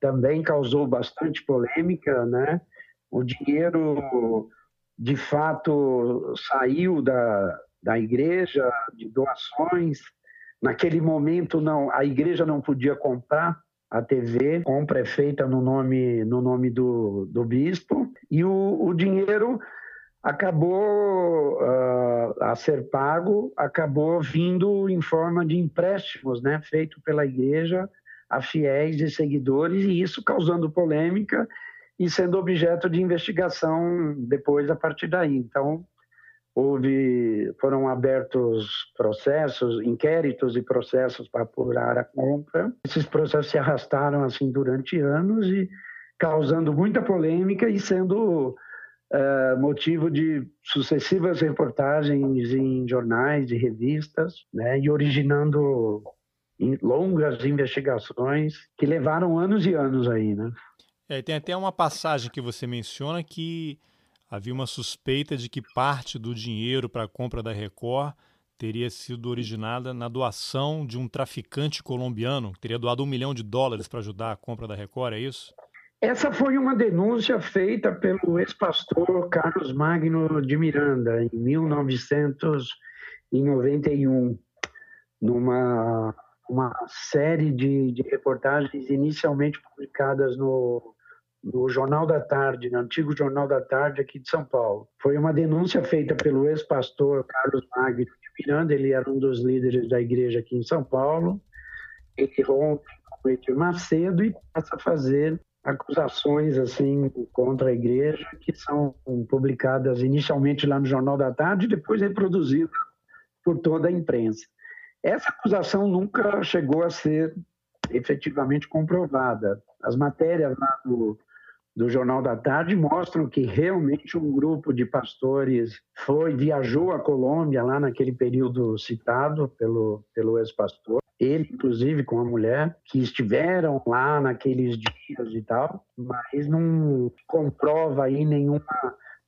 também causou bastante polêmica, né? O dinheiro, de fato, saiu da, da igreja, de doações. Naquele momento, não, a igreja não podia comprar a TV, compra é feita no nome, no nome do, do bispo, e o, o dinheiro acabou uh, a ser pago, acabou vindo em forma de empréstimos, né, feito pela igreja a fiéis e seguidores, e isso causando polêmica e sendo objeto de investigação depois a partir daí. Então, houve foram abertos processos, inquéritos e processos para apurar a compra. Esses processos se arrastaram assim durante anos e causando muita polêmica e sendo uh, motivo de sucessivas reportagens em jornais e revistas, né, e originando longas investigações que levaram anos e anos aí, né? É, tem até uma passagem que você menciona que havia uma suspeita de que parte do dinheiro para a compra da Record teria sido originada na doação de um traficante colombiano, que teria doado um milhão de dólares para ajudar a compra da Record, é isso? Essa foi uma denúncia feita pelo ex-pastor Carlos Magno de Miranda, em 1991, numa uma série de, de reportagens inicialmente publicadas no, no Jornal da Tarde, no antigo Jornal da Tarde aqui de São Paulo. Foi uma denúncia feita pelo ex-pastor Carlos Magno de Miranda, ele era um dos líderes da igreja aqui em São Paulo. Ele rompe com o Edir Macedo e passa a fazer acusações assim contra a igreja que são publicadas inicialmente lá no Jornal da Tarde e depois reproduzidas por toda a imprensa. Essa acusação nunca chegou a ser efetivamente comprovada. As matérias lá do, do Jornal da Tarde mostram que realmente um grupo de pastores foi viajou à Colômbia lá naquele período citado pelo pelo ex-pastor ele, inclusive, com a mulher, que estiveram lá naqueles dias e tal, mas não comprova aí nenhuma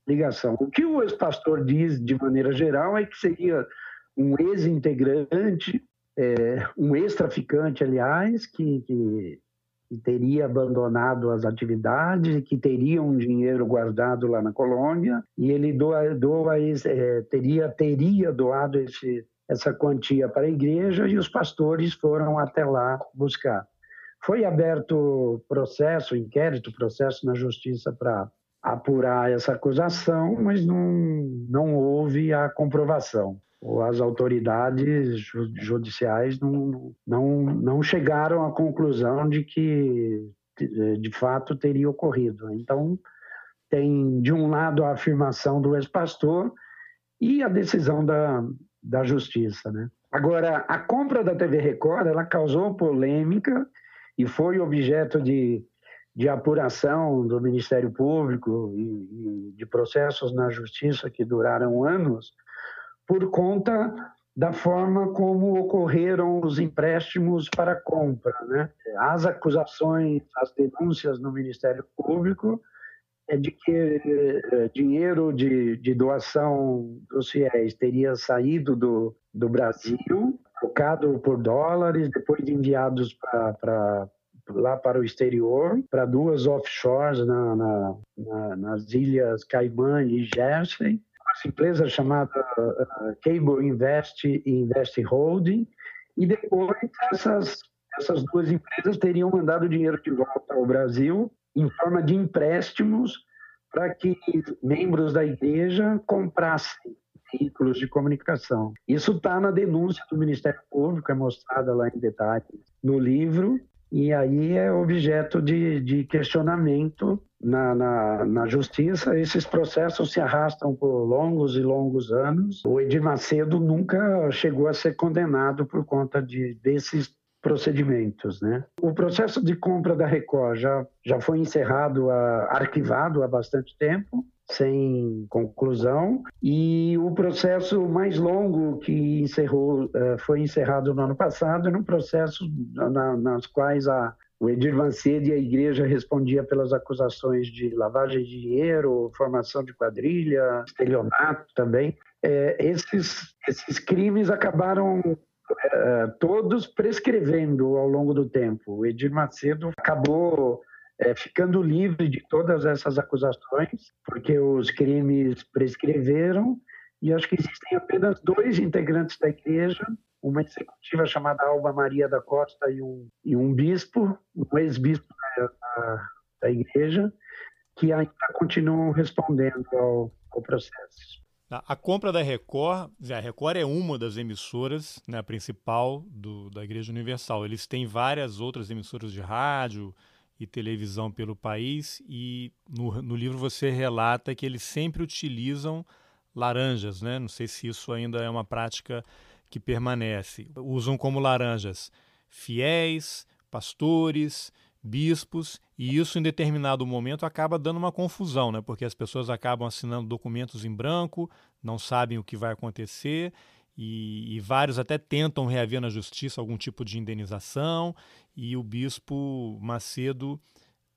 ligação. O que o ex-pastor diz, de maneira geral, é que seria um ex-integrante, é, um ex-traficante, aliás, que, que, que, teria abandonado as atividades que teria um dinheiro guardado lá na Colômbia, e ele doa, doa é, teria, teria doado esse essa quantia para a igreja e os pastores foram até lá buscar. Foi aberto processo, inquérito, processo na justiça para apurar essa acusação, mas não, não houve a comprovação. As autoridades judiciais não, não, não chegaram à conclusão de que de fato teria ocorrido. Então, tem de um lado a afirmação do ex-pastor e a decisão da, da justiça, né? Agora, a compra da TV Record, ela causou polêmica e foi objeto de, de apuração do Ministério Público e, e de processos na justiça que duraram anos por conta da forma como ocorreram os empréstimos para compra, né? As acusações, as denúncias no Ministério Público de que eh, dinheiro de, de doação dos fiéis teria saído do, do Brasil, trocado por dólares, depois enviados para lá para o exterior, para duas offshores na, na, na, nas ilhas Caimã e Jersey, uma empresa chamada uh, Cable Invest e Invest Holding, e depois essas, essas duas empresas teriam mandado dinheiro de volta ao Brasil em forma de empréstimos para que membros da igreja comprassem veículos de comunicação. Isso está na denúncia do Ministério Público, é mostrada lá em detalhes no livro, e aí é objeto de, de questionamento na, na, na, justiça. Esses processos se arrastam por longos e longos anos. O Edir Macedo nunca chegou a ser condenado por conta de, desses procedimentos. Né? O processo de compra da Record já, já foi encerrado, a, arquivado há bastante tempo, sem conclusão, e o processo mais longo que encerrou, eh, foi encerrado no ano passado, um processo na, nas quais a, o Edir Mancede e a igreja respondia pelas acusações de lavagem de dinheiro, formação de quadrilha, estelionato também. É, esses, esses crimes acabaram é, todos prescrevendo ao longo do tempo. O Edir Macedo acabou é, ficando livre de todas essas acusações, porque os crimes prescreveram, e acho que existem apenas dois integrantes da igreja, uma executiva chamada Alba Maria da Costa e um, e um bispo, um ex-bispo da, da, igreja, que ainda continuam respondendo ao, ao processo. A compra da Record, a Record é uma das emissoras né, principal do, da Igreja Universal. Eles têm várias outras emissoras de rádio e televisão pelo país e no, no livro você relata que eles sempre utilizam laranjas, né? Não sei se isso ainda é uma prática que permanece. Usam como laranjas fiéis, pastores, bispos, e isso em determinado momento acaba dando uma confusão, né? porque as pessoas acabam assinando documentos em branco, não sabem o que vai acontecer, e, e, vários até tentam reaver na justiça algum tipo de indenização, e o bispo Macedo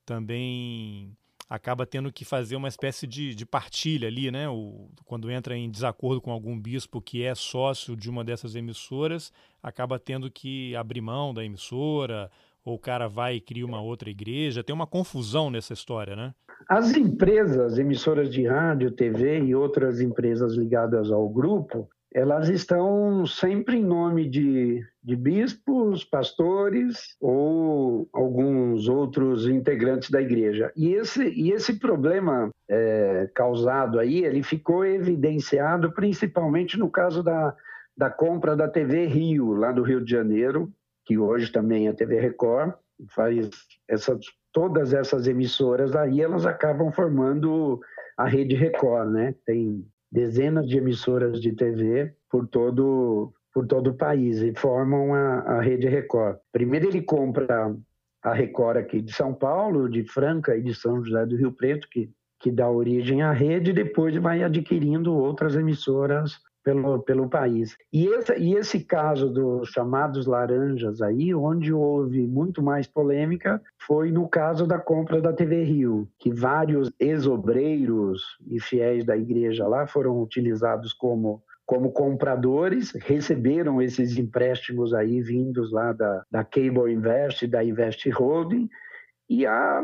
também acaba tendo que fazer uma espécie de, de partilha ali, né? O, quando entra em desacordo com algum bispo que é sócio de uma dessas emissoras, acaba tendo que abrir mão da emissora, ou o cara vai e cria uma outra igreja. Tem uma confusão nessa história, né? As empresas, emissoras de rádio, TV e outras empresas ligadas ao grupo, elas estão sempre em nome de, de bispos, pastores ou alguns outros integrantes da igreja. E esse, e esse problema é, causado aí, ele ficou evidenciado principalmente no caso da, da compra da TV Rio, lá do Rio de Janeiro, que hoje também é a TV Record, faz essas, todas essas emissoras aí, elas acabam formando a rede Record, né? Tem dezenas de emissoras de TV por todo por todo o país e formam a, a rede Record. Primeiro ele compra a Record aqui de São Paulo, de Franca e de São José do Rio Preto, que, que dá origem à rede, e depois vai adquirindo outras emissoras pelo, pelo país. E esse, e esse caso dos chamados laranjas aí, onde houve muito mais polêmica, foi no caso da compra da TV Rio, que vários ex-obreiros e fiéis da igreja lá foram utilizados como como compradores, receberam esses empréstimos aí vindos lá da, da Cable Invest, da Invest Holding, e, a,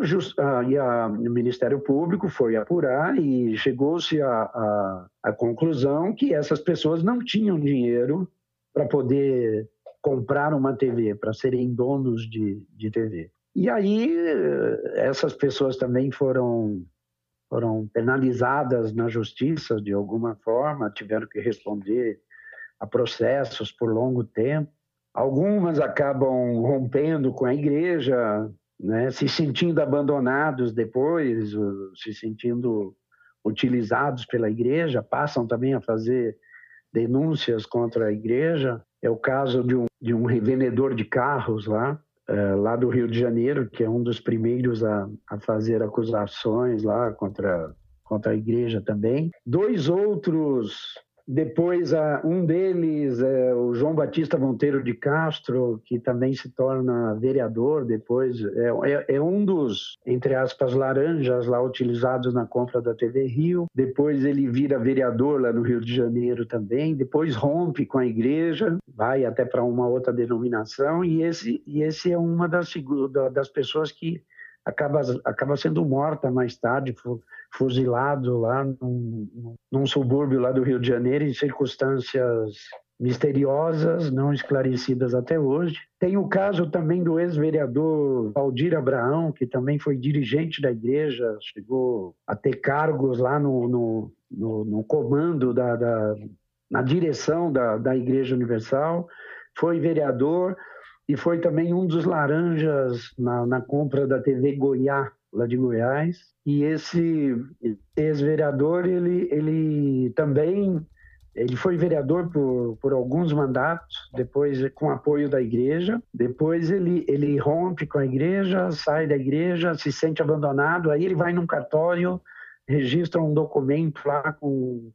e a, o Ministério Público foi apurar e chegou-se à conclusão que essas pessoas não tinham dinheiro para poder comprar uma TV, para serem donos de, de TV. E aí essas pessoas também foram foram penalizadas na justiça de alguma forma, tiveram que responder a processos por longo tempo. Algumas acabam rompendo com a igreja, né, se sentindo abandonados depois, se sentindo utilizados pela igreja, passam também a fazer denúncias contra a igreja. É o caso de um, de um revendedor de carros lá, é, lá do Rio de Janeiro, que é um dos primeiros a, a fazer acusações lá contra, contra a igreja também. Dois outros depois, um deles é o João Batista Monteiro de Castro, que também se torna vereador depois. É, é, é, um dos, entre aspas, laranjas lá utilizados na compra da TV Rio. Depois ele vira vereador lá no Rio de Janeiro também. Depois rompe com a igreja, vai até para uma outra denominação. E esse, e esse é uma das, das pessoas que acaba, acaba sendo morta mais tarde fuzilado lá num, num subúrbio lá do Rio de Janeiro em circunstâncias misteriosas, não esclarecidas até hoje. Tem o caso também do ex-vereador Valdir Abraão, que também foi dirigente da igreja, chegou a ter cargos lá no, no, no, no comando, da, da, na direção da, da Igreja Universal, foi vereador e foi também um dos laranjas na, na compra da TV Goiás, lá de Goiás. E esse ex-vereador, ele, ele também ele foi vereador por, por alguns mandatos, depois com apoio da igreja. Depois ele, ele rompe com a igreja, sai da igreja, se sente abandonado. Aí ele vai num cartório, registra um documento lá com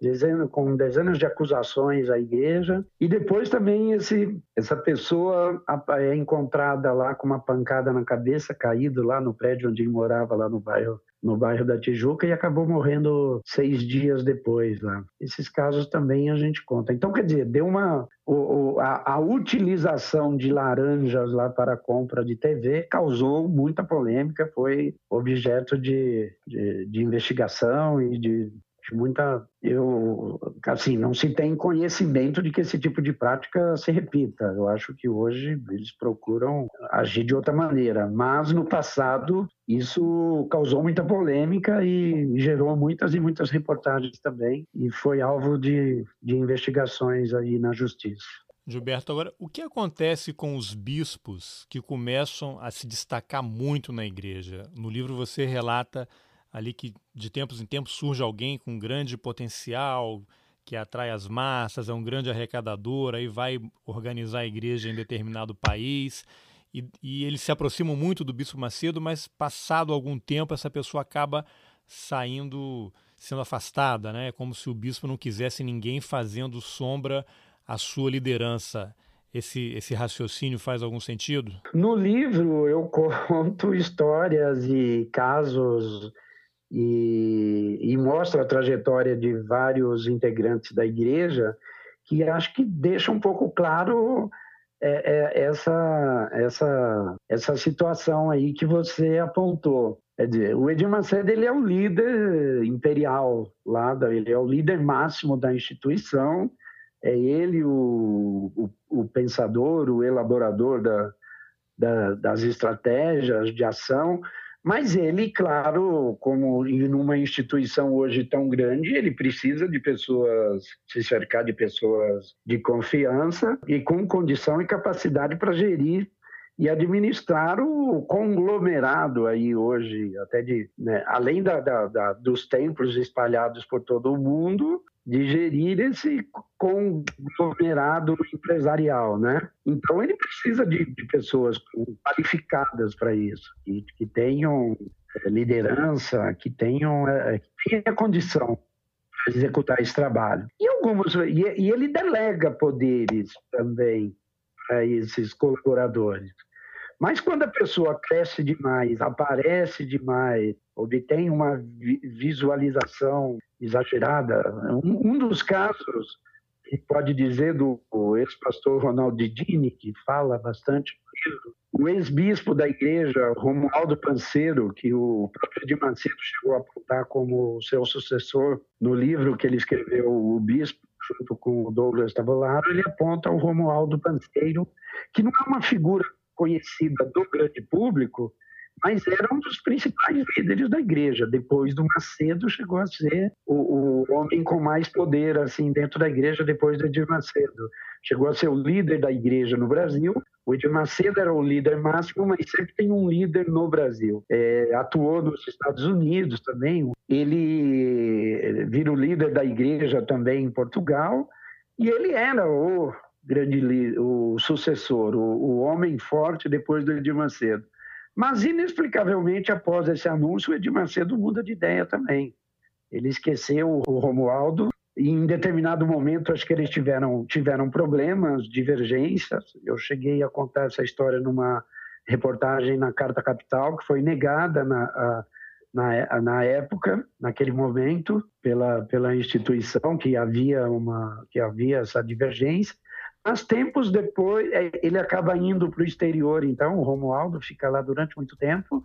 dezenas, com dezenas de acusações à igreja. E depois também esse, essa pessoa é encontrada lá com uma pancada na cabeça, caído lá no prédio onde morava, lá no bairro no bairro da Tijuca e acabou morrendo seis dias depois lá. Esses casos também a gente conta. Então, quer dizer, deu uma. O, a, a, utilização de laranjas lá para compra de TV causou muita polêmica, foi objeto de, de, de investigação e de muita eu assim não se tem conhecimento de que esse tipo de prática se repita eu acho que hoje eles procuram agir de outra maneira mas no passado isso causou muita polêmica e gerou muitas e muitas reportagens também e foi alvo de, de investigações aí na justiça Gilberto, agora, o que acontece com os bispos que começam a se destacar muito na igreja? No livro você relata ali que de tempos em tempos surge alguém com grande potencial, que atrai as massas, é um grande arrecadador, aí vai organizar a igreja em determinado país. E, e eles se aproximam muito do Bispo Macedo, mas passado algum tempo essa pessoa acaba saindo, sendo afastada, né? É como se o bispo não quisesse ninguém fazendo sombra à sua liderança. esse, esse raciocínio faz algum sentido? No livro eu *laughs* conto histórias e casos e, e mostro a trajetória de vários integrantes da igreja que acho que deixa um pouco claro é, é, essa, essa, essa situação aí que você apontou. Quer dizer, o Edir Macedo ele é o líder imperial lá, ele é o líder máximo da instituição, é ele o, o, o pensador, o elaborador da, da, das estratégias de ação, mas ele, claro, como em uma instituição hoje tão grande, ele precisa de pessoas, se cercar de pessoas de confiança e com condição e capacidade para gerir e administrar o conglomerado aí hoje, até de, né, além da, da, da, dos templos espalhados por todo o mundo, de gerir esse conglomerado empresarial, né? Então ele precisa de, de pessoas qualificadas para isso, que, que, tenham eh, liderança, que tenham, é, que tenham a condição de executar esse trabalho. E alguns e, e ele delega poderes também para esses colaboradores. Mas quando a pessoa cresce demais, aparece demais, obtém uma visualização exagerada, um, um dos casos que pode dizer do ex-pastor Ronaldo Dini, que fala bastante o ex-bispo da igreja, Romualdo Panceiro, que o próprio Edir Macedo chegou a apontar como seu sucessor no livro que ele escreveu, O Bispo, junto com o Douglas Tavolaro, ele aponta o Romualdo Panceiro, que não é uma figura conhecida do grande público, mas era um dos principais líderes da igreja. Depois do Macedo, chegou a ser o, o homem com mais poder assim dentro da igreja depois do Edir Macedo. Chegou a ser o líder da igreja no Brasil. O Edir Macedo era o líder máximo, mas sempre tem um líder no Brasil. É, atuou nos Estados Unidos também. Ele vira o líder da igreja também em Portugal. E ele era o grande o sucessor, o, o homem forte depois do Edir Macedo. Mas, inexplicavelmente, após esse anúncio, o Edir Macedo muda de ideia também. Ele esqueceu o Romualdo e, em determinado momento, acho que eles tiveram, tiveram problemas, divergências. Eu cheguei a contar essa história numa reportagem na Carta Capital, que foi negada na, a, na, na época, naquele momento, pela, pela instituição, que havia, uma, que havia essa divergência. Mas tempos depois, é, ele acaba indo para o exterior, então o Romualdo fica lá durante muito tempo,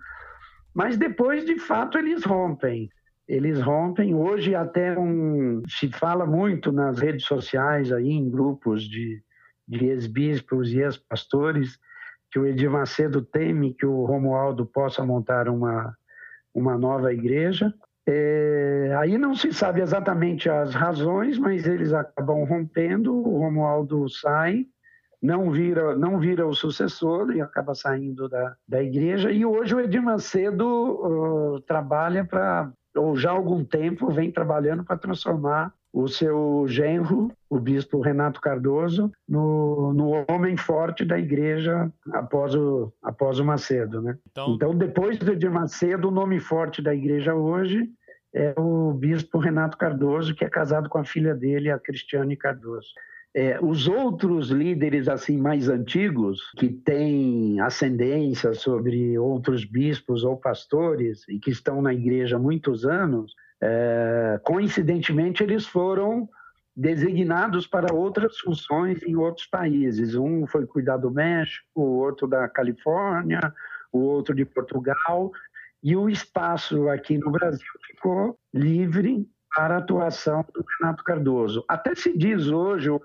mas depois, de fato, eles rompem. Eles rompem. Hoje até um, se fala muito nas redes sociais, aí, em grupos de, de ex-bispos e ex-pastores, que o Edir Macedo teme que o Romualdo possa montar uma, uma nova igreja. É, aí não se sabe exatamente as razões, mas eles acabam rompendo, o Romualdo sai, não vira, não vira o sucessor e acaba saindo da, da igreja. E hoje o Edir Macedo uh, trabalha para, ou já há algum tempo, vem trabalhando para transformar o seu genro, o bispo Renato Cardoso, no, no homem forte da igreja após o, após o Macedo. Né? Então, então, depois do Edir Macedo, o nome forte da igreja hoje é o bispo Renato Cardoso, que é casado com a filha dele, a Cristiane Cardoso. É, os outros líderes assim mais antigos que têm ascendência sobre outros bispos ou pastores e que estão na igreja há muitos anos, é, coincidentemente eles foram designados para outras funções em outros países. Um foi cuidar do México, o outro da Califórnia, o outro de Portugal, e o espaço aqui no Brasil ficou livre para a atuação do Renato Cardoso. Até se diz hoje, os,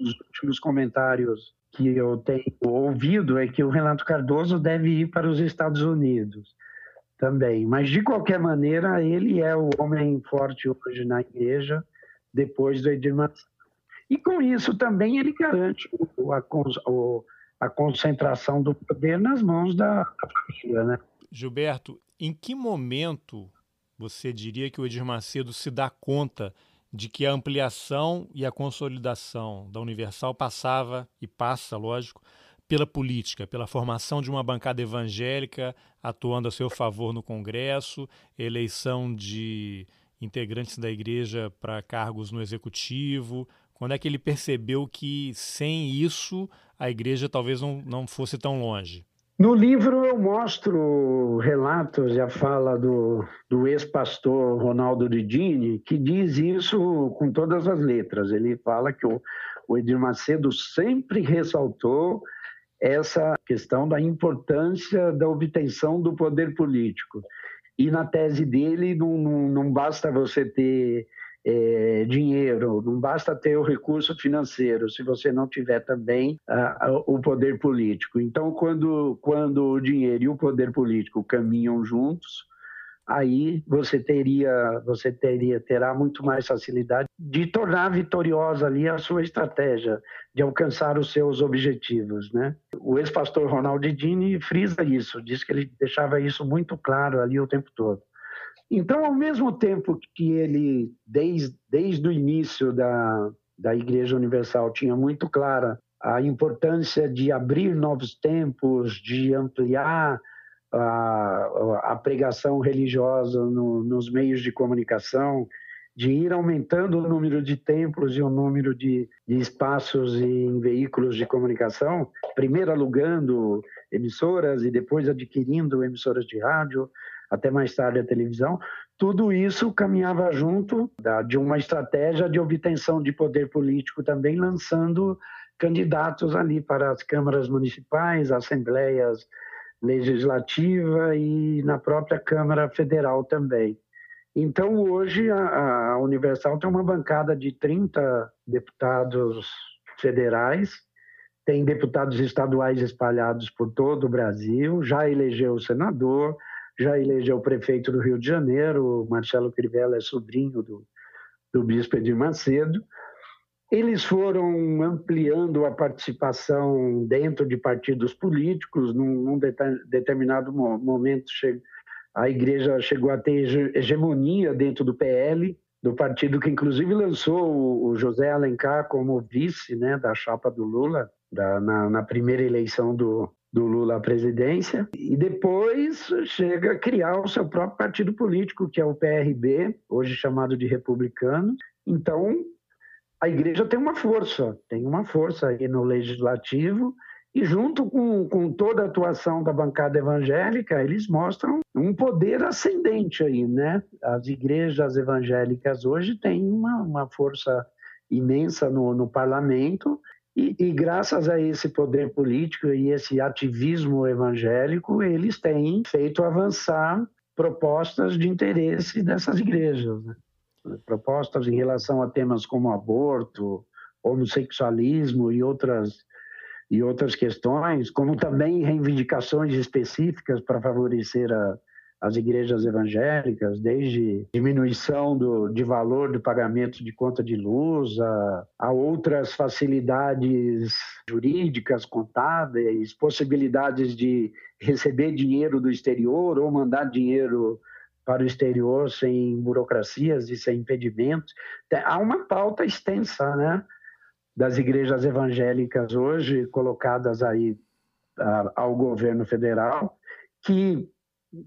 os últimos comentários que eu tenho ouvido é que o Renato Cardoso deve ir para os Estados Unidos também. Mas, de qualquer maneira, ele é o homem forte hoje na igreja, depois do Edir Macedo. E com isso também ele garante a, a concentração do poder nas mãos da, da família, né? Gilberto, em que momento você diria que o Edir Macedo se dá conta de que a ampliação e a consolidação da Universal passava e passa, lógico, pela política, pela formação de uma bancada evangélica atuando a seu favor no Congresso, eleição de integrantes da igreja para cargos no executivo, Quando é que ele percebeu que sem isso a igreja talvez não, não fosse tão longe? No livro eu mostro relatos e a fala do, do ex-pastor Ronaldo Didini, que diz isso com todas as letras. Ele fala que o, o Edir Macedo sempre ressaltou essa questão da importância da obtenção do poder político. E na tese dele, não, não, não basta você ter é, dinheiro, não basta ter o recurso financeiro, se você não tiver também o poder político. Então, quando, quando o dinheiro e o poder político caminham juntos, aí você teria, você teria, terá muito mais facilidade de tornar vitoriosa ali a sua estratégia de alcançar os seus objetivos, né? O ex-pastor Ronaldo Dini frisa isso, diz que ele deixava isso muito claro ali o tempo todo. Então, ao mesmo tempo que ele, desde, desde o início da, da Igreja Universal, tinha muito clara a importância de abrir novos tempos, de ampliar a, a pregação religiosa no, nos meios de comunicação, de ir aumentando o número de templos e o número de, de espaços em veículos de comunicação, primeiro alugando emissoras e depois adquirindo emissoras de rádio, até mais tarde a televisão, tudo isso caminhava junto de uma estratégia de obtenção de poder político também, lançando candidatos ali para as câmaras municipais, assembleias legislativa e na própria Câmara Federal também. Então, hoje, a, a Universal tem uma bancada de 30 deputados federais, tem deputados estaduais espalhados por todo o Brasil, já elegeu o senador, já elegeu o prefeito do Rio de Janeiro, Marcelo Crivella é sobrinho do, do bispo Edir Macedo. Eles foram ampliando a participação dentro de partidos políticos. Num, num determinado momento, a igreja chegou a ter hegemonia dentro do PL, do partido que inclusive lançou o José Alencar como vice né, da chapa do Lula, da, na, na primeira eleição do, do Lula à presidência, e depois chega a criar o seu próprio partido político, que é o PRB, hoje chamado de Republicano. Então, a igreja tem uma força, tem uma força aí no legislativo, e junto com, com toda a atuação da bancada evangélica, eles mostram um poder ascendente aí, né? As igrejas evangélicas hoje têm uma, uma força imensa no, no parlamento e, e, graças a esse poder político e esse ativismo evangélico, eles têm feito avançar propostas de interesse dessas igrejas. Né? Propostas em relação a temas como aborto, homossexualismo e outras, e outras questões, como também reivindicações específicas para favorecer a, as igrejas evangélicas, desde diminuição do, de valor do pagamento de conta de luz, a, a outras facilidades jurídicas, contábeis, possibilidades de receber dinheiro do exterior ou mandar dinheiro para o exterior sem burocracias e sem impedimentos. Há uma pauta extensa, né, das igrejas evangélicas hoje colocadas aí ao governo federal que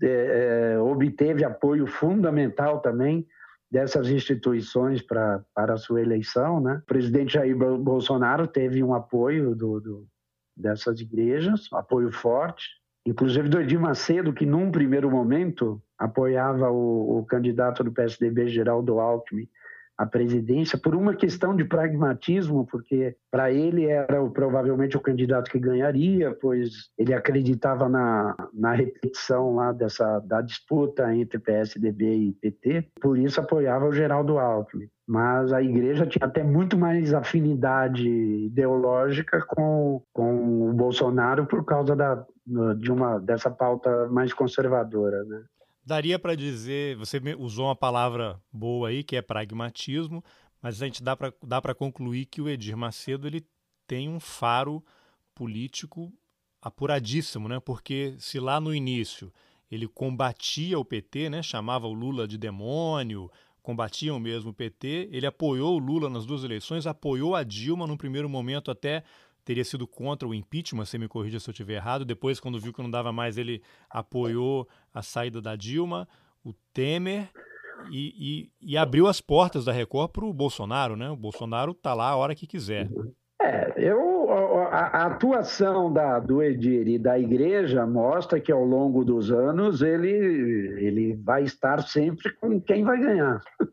é, é, obteve apoio fundamental também dessas instituições para a sua eleição. Né? O presidente Jair Bolsonaro teve um apoio do, do, dessas igrejas, apoio forte, inclusive do Edir Macedo, que num primeiro momento apoiava o, o candidato do PSDB, Geraldo Alckmin, a presidência por uma questão de pragmatismo, porque para ele era provavelmente o candidato que ganharia, pois ele acreditava na, na repetição lá dessa da disputa entre PSDB e PT, por isso apoiava o Geraldo Alckmin. Mas a igreja tinha até muito mais afinidade ideológica com, com o Bolsonaro por causa da, de uma dessa pauta mais conservadora, né? Daria para dizer, você usou uma palavra boa aí, que é pragmatismo, mas a gente dá para dá concluir que o Edir Macedo ele tem um faro político apuradíssimo, né? Porque se lá no início ele combatia o PT, né? Chamava o Lula de demônio, combatiam mesmo o PT, ele apoiou o Lula nas duas eleições, apoiou a Dilma no primeiro momento até teria sido contra o impeachment, você me corrija se eu estiver errado. Depois, quando viu que não dava mais, ele apoiou a saída da Dilma, o Temer. e, e, e abriu as portas da Record para o Bolsonaro, né? O Bolsonaro está lá a hora que quiser. É, eu, a, a, atuação da, do Edir e da igreja mostra que ao longo dos anos ele, ele vai estar sempre com quem vai ganhar. *laughs*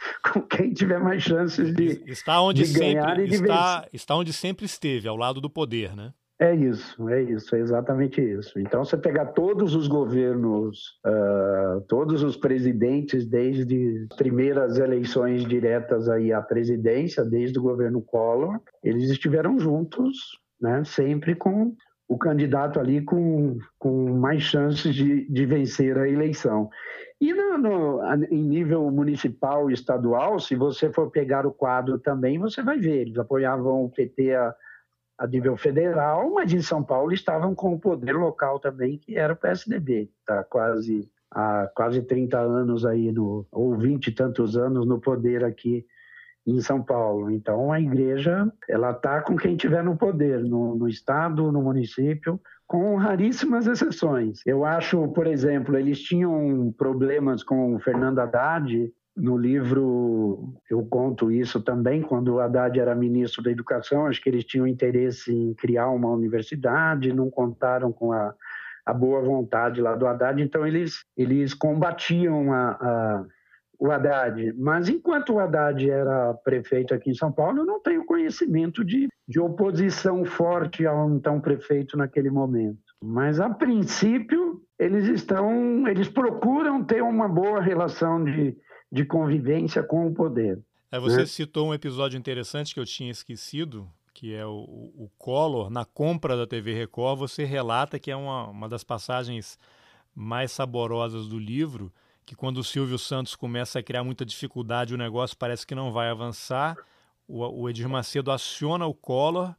*laughs* com quem tiver mais chances de, está onde de sempre, ganhar e de está, está onde sempre esteve, ao lado do poder, né? É isso, é isso, é exatamente isso. Então, você pegar todos os governos, uh, todos os presidentes, desde as primeiras eleições diretas aí à presidência, desde o governo Collor, eles estiveram juntos, né, sempre com o candidato ali com, com mais chances de, de vencer a eleição. E no, no, em nível municipal e estadual, se você for pegar o quadro também, você vai ver, eles apoiavam o PT a a nível federal, mas em São Paulo estavam com o poder local também, que era o PSDB, está quase há quase 30 anos aí, no, ou 20 e tantos anos no poder aqui em São Paulo. Então a igreja ela está com quem tiver no poder, no, no estado, no município, com raríssimas exceções. Eu acho, por exemplo, eles tinham problemas com o Fernando Haddad no livro eu conto isso também, quando o Haddad era ministro da Educação, acho que eles tinham interesse em criar uma universidade, não contaram com a, a boa vontade lá do Haddad, então eles, eles combatiam a, a, o Haddad. Mas enquanto o Haddad era prefeito aqui em São Paulo, eu não tenho conhecimento de, de oposição forte ao então prefeito naquele momento. Mas a princípio eles estão, eles procuram ter uma boa relação de de convivência com o poder. É, você né? citou um episódio interessante que eu tinha esquecido, que é o, o Collor, na compra da TV Record, você relata que é uma, uma das passagens mais saborosas do livro, que quando o Silvio Santos começa a criar muita dificuldade, o negócio parece que não vai avançar, o, o Edir Macedo aciona o Collor,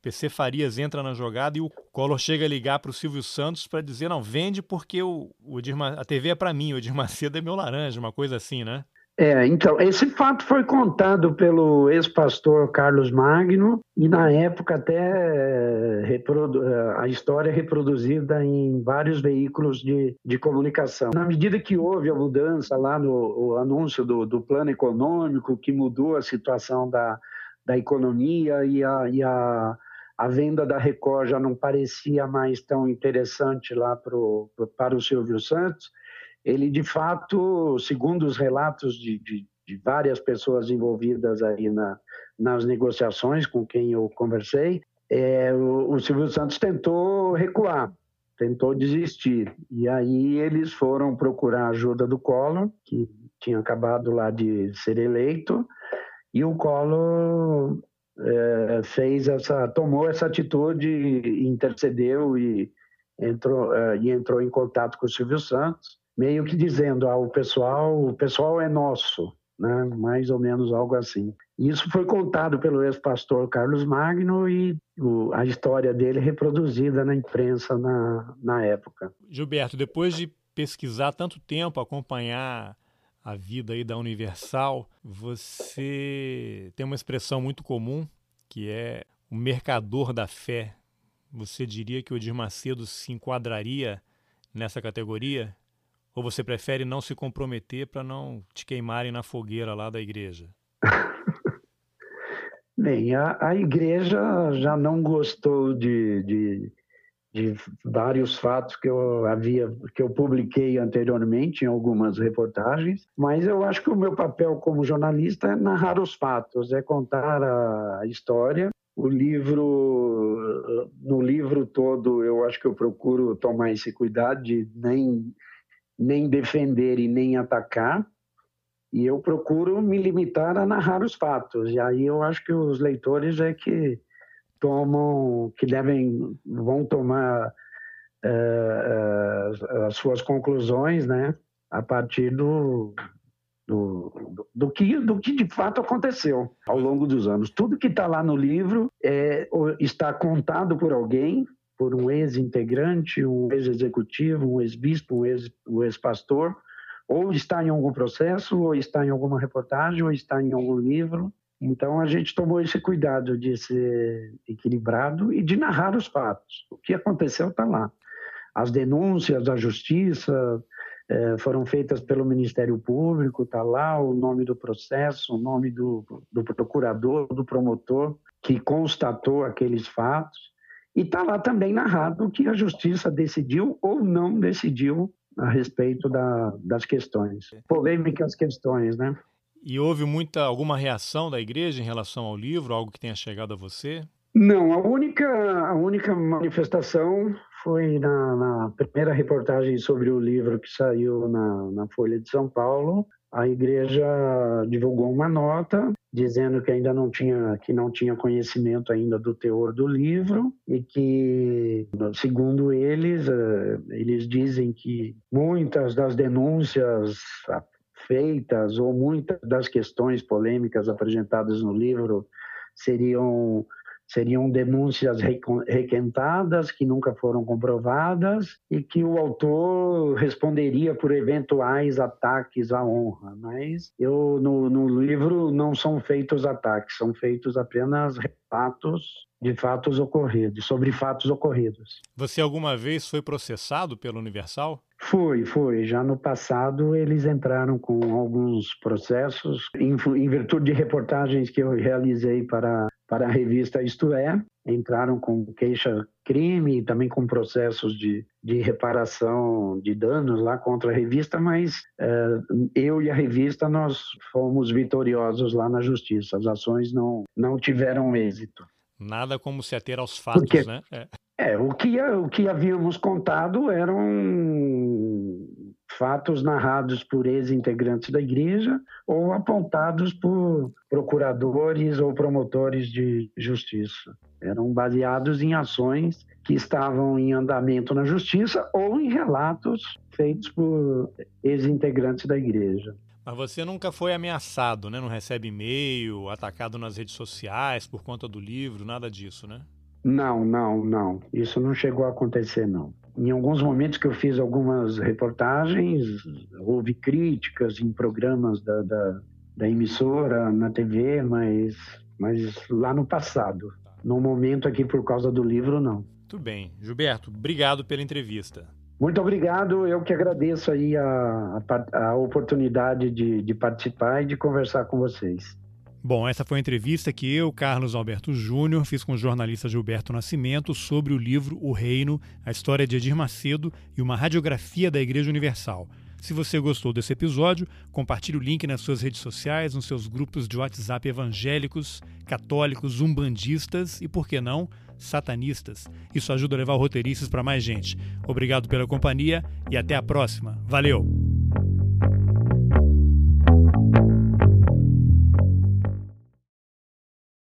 PC Farias entra na jogada e o Collor chega a ligar para o Silvio Santos para dizer: não, vende porque o, o Edir, a TV é para mim, o Edir Macedo é meu laranja, uma coisa assim, né? É, então, esse fato foi contado pelo ex-pastor Carlos Magno e, na época, até eh, eh, a história é reproduzida em vários veículos de, de comunicação. Na medida que houve a mudança lá no anúncio do, do plano econômico, que mudou a situação da, da economia e a, e a a venda da Record já não parecia mais tão interessante lá pro, pro, para o Silvio Santos, ele de fato, segundo os relatos de, de, de várias pessoas envolvidas aí na, nas negociações com quem eu conversei, é, o, o Silvio Santos tentou recuar, tentou desistir. E aí eles foram procurar a ajuda do Collor, que tinha acabado lá de ser eleito, e o Collor é, fez essa, tomou essa atitude, intercedeu e entrou, é, e entrou em contato com o Silvio Santos, meio que dizendo, ah, o pessoal, o pessoal é nosso, né? mais ou menos algo assim. Isso foi contado pelo ex-pastor Carlos Magno e o, a história dele reproduzida na imprensa na, na época. Gilberto, depois de pesquisar tanto tempo, acompanhar a vida aí da Universal, você tem uma expressão muito comum que é o mercador da fé. Você diria que o Edir Macedo se enquadraria nessa categoria? Ou você prefere não se comprometer para não te queimarem na fogueira lá da igreja? *laughs* Bem, a, a igreja já não gostou de, de de vários fatos que eu havia que eu publiquei anteriormente em algumas reportagens, mas eu acho que o meu papel como jornalista é narrar os fatos, é contar a história. O livro no livro todo, eu acho que eu procuro tomar esse cuidado de nem nem defender e nem atacar, e eu procuro me limitar a narrar os fatos. E aí eu acho que os leitores é que tomam, que devem, vão tomar uh, as suas conclusões, né, a partir do, do, do, que, do que de fato aconteceu ao longo dos anos. Tudo que está lá no livro é, está contado por alguém, por um ex-integrante, um ex-executivo, um ex-bispo, um ex-pastor, ou está em algum processo, ou está em alguma reportagem, ou está em algum livro, então a gente tomou esse cuidado de ser equilibrado e de narrar os fatos. O que aconteceu está lá. As denúncias da justiça, é, foram feitas pelo Ministério Público, está lá o nome do processo, o nome do, do procurador, do promotor, que constatou aqueles fatos, e está lá também narrado que a Justiça decidiu ou não decidiu a respeito da, das questões, polêmicas questões, né? E houve muita alguma reação da igreja em relação ao livro, algo que tenha chegado a você? Não, a única, a única manifestação foi na, na primeira reportagem sobre o livro que saiu na, na Folha de São Paulo. A igreja divulgou uma nota dizendo que ainda não tinha que não tinha conhecimento ainda do teor do livro e que segundo eles eh, eles dizem que muitas das denúncias feitas ou muitas das questões polêmicas apresentadas no livro seriam seriam denúncias requentadas que nunca foram comprovadas e que o autor responderia por eventuais ataques à honra. Mas eu no, no livro não são feitos ataques, são feitos apenas fatos de fatos ocorridos, sobre fatos ocorridos. Você alguma vez foi processado pelo Universal? Foi, foi. Já no passado eles entraram com alguns processos em, em virtude de reportagens que eu realizei para para a revista Isto É, entraram com queixa-crime e também com processos de, de reparação de danos lá contra a revista, mas é, eu e a revista nós fomos vitoriosos lá na justiça. As ações não, não tiveram êxito. Nada como se ater aos fatos, Porque, né? É. é, o, que, o que havíamos contado eram fatos narrados por ex-integrantes da igreja ou apontados por procuradores ou promotores de justiça. Eram baseados em ações que estavam em andamento na justiça ou em relatos feitos por ex-integrantes da igreja. Mas você nunca foi ameaçado, né? Não recebe e-mail, atacado nas redes sociais por conta do livro, nada disso, né? Não, não, não. Isso não chegou a acontecer, não. Em alguns momentos que eu fiz algumas reportagens, houve críticas em programas da, da, da emissora, na TV, mas, mas lá no passado. No momento aqui, por causa do livro, não. Tudo bem. Gilberto, obrigado pela entrevista. Muito obrigado, eu que agradeço aí a, a, a oportunidade de, de participar e de conversar com vocês. Bom, essa foi a entrevista que eu, Carlos Alberto Júnior, fiz com o jornalista Gilberto Nascimento sobre o livro O Reino, a história de Edir Macedo e uma radiografia da Igreja Universal. Se você gostou desse episódio, compartilhe o link nas suas redes sociais, nos seus grupos de WhatsApp evangélicos, católicos, umbandistas e, por que não, satanistas. Isso ajuda a levar roteiristas para mais gente. Obrigado pela companhia e até a próxima. Valeu!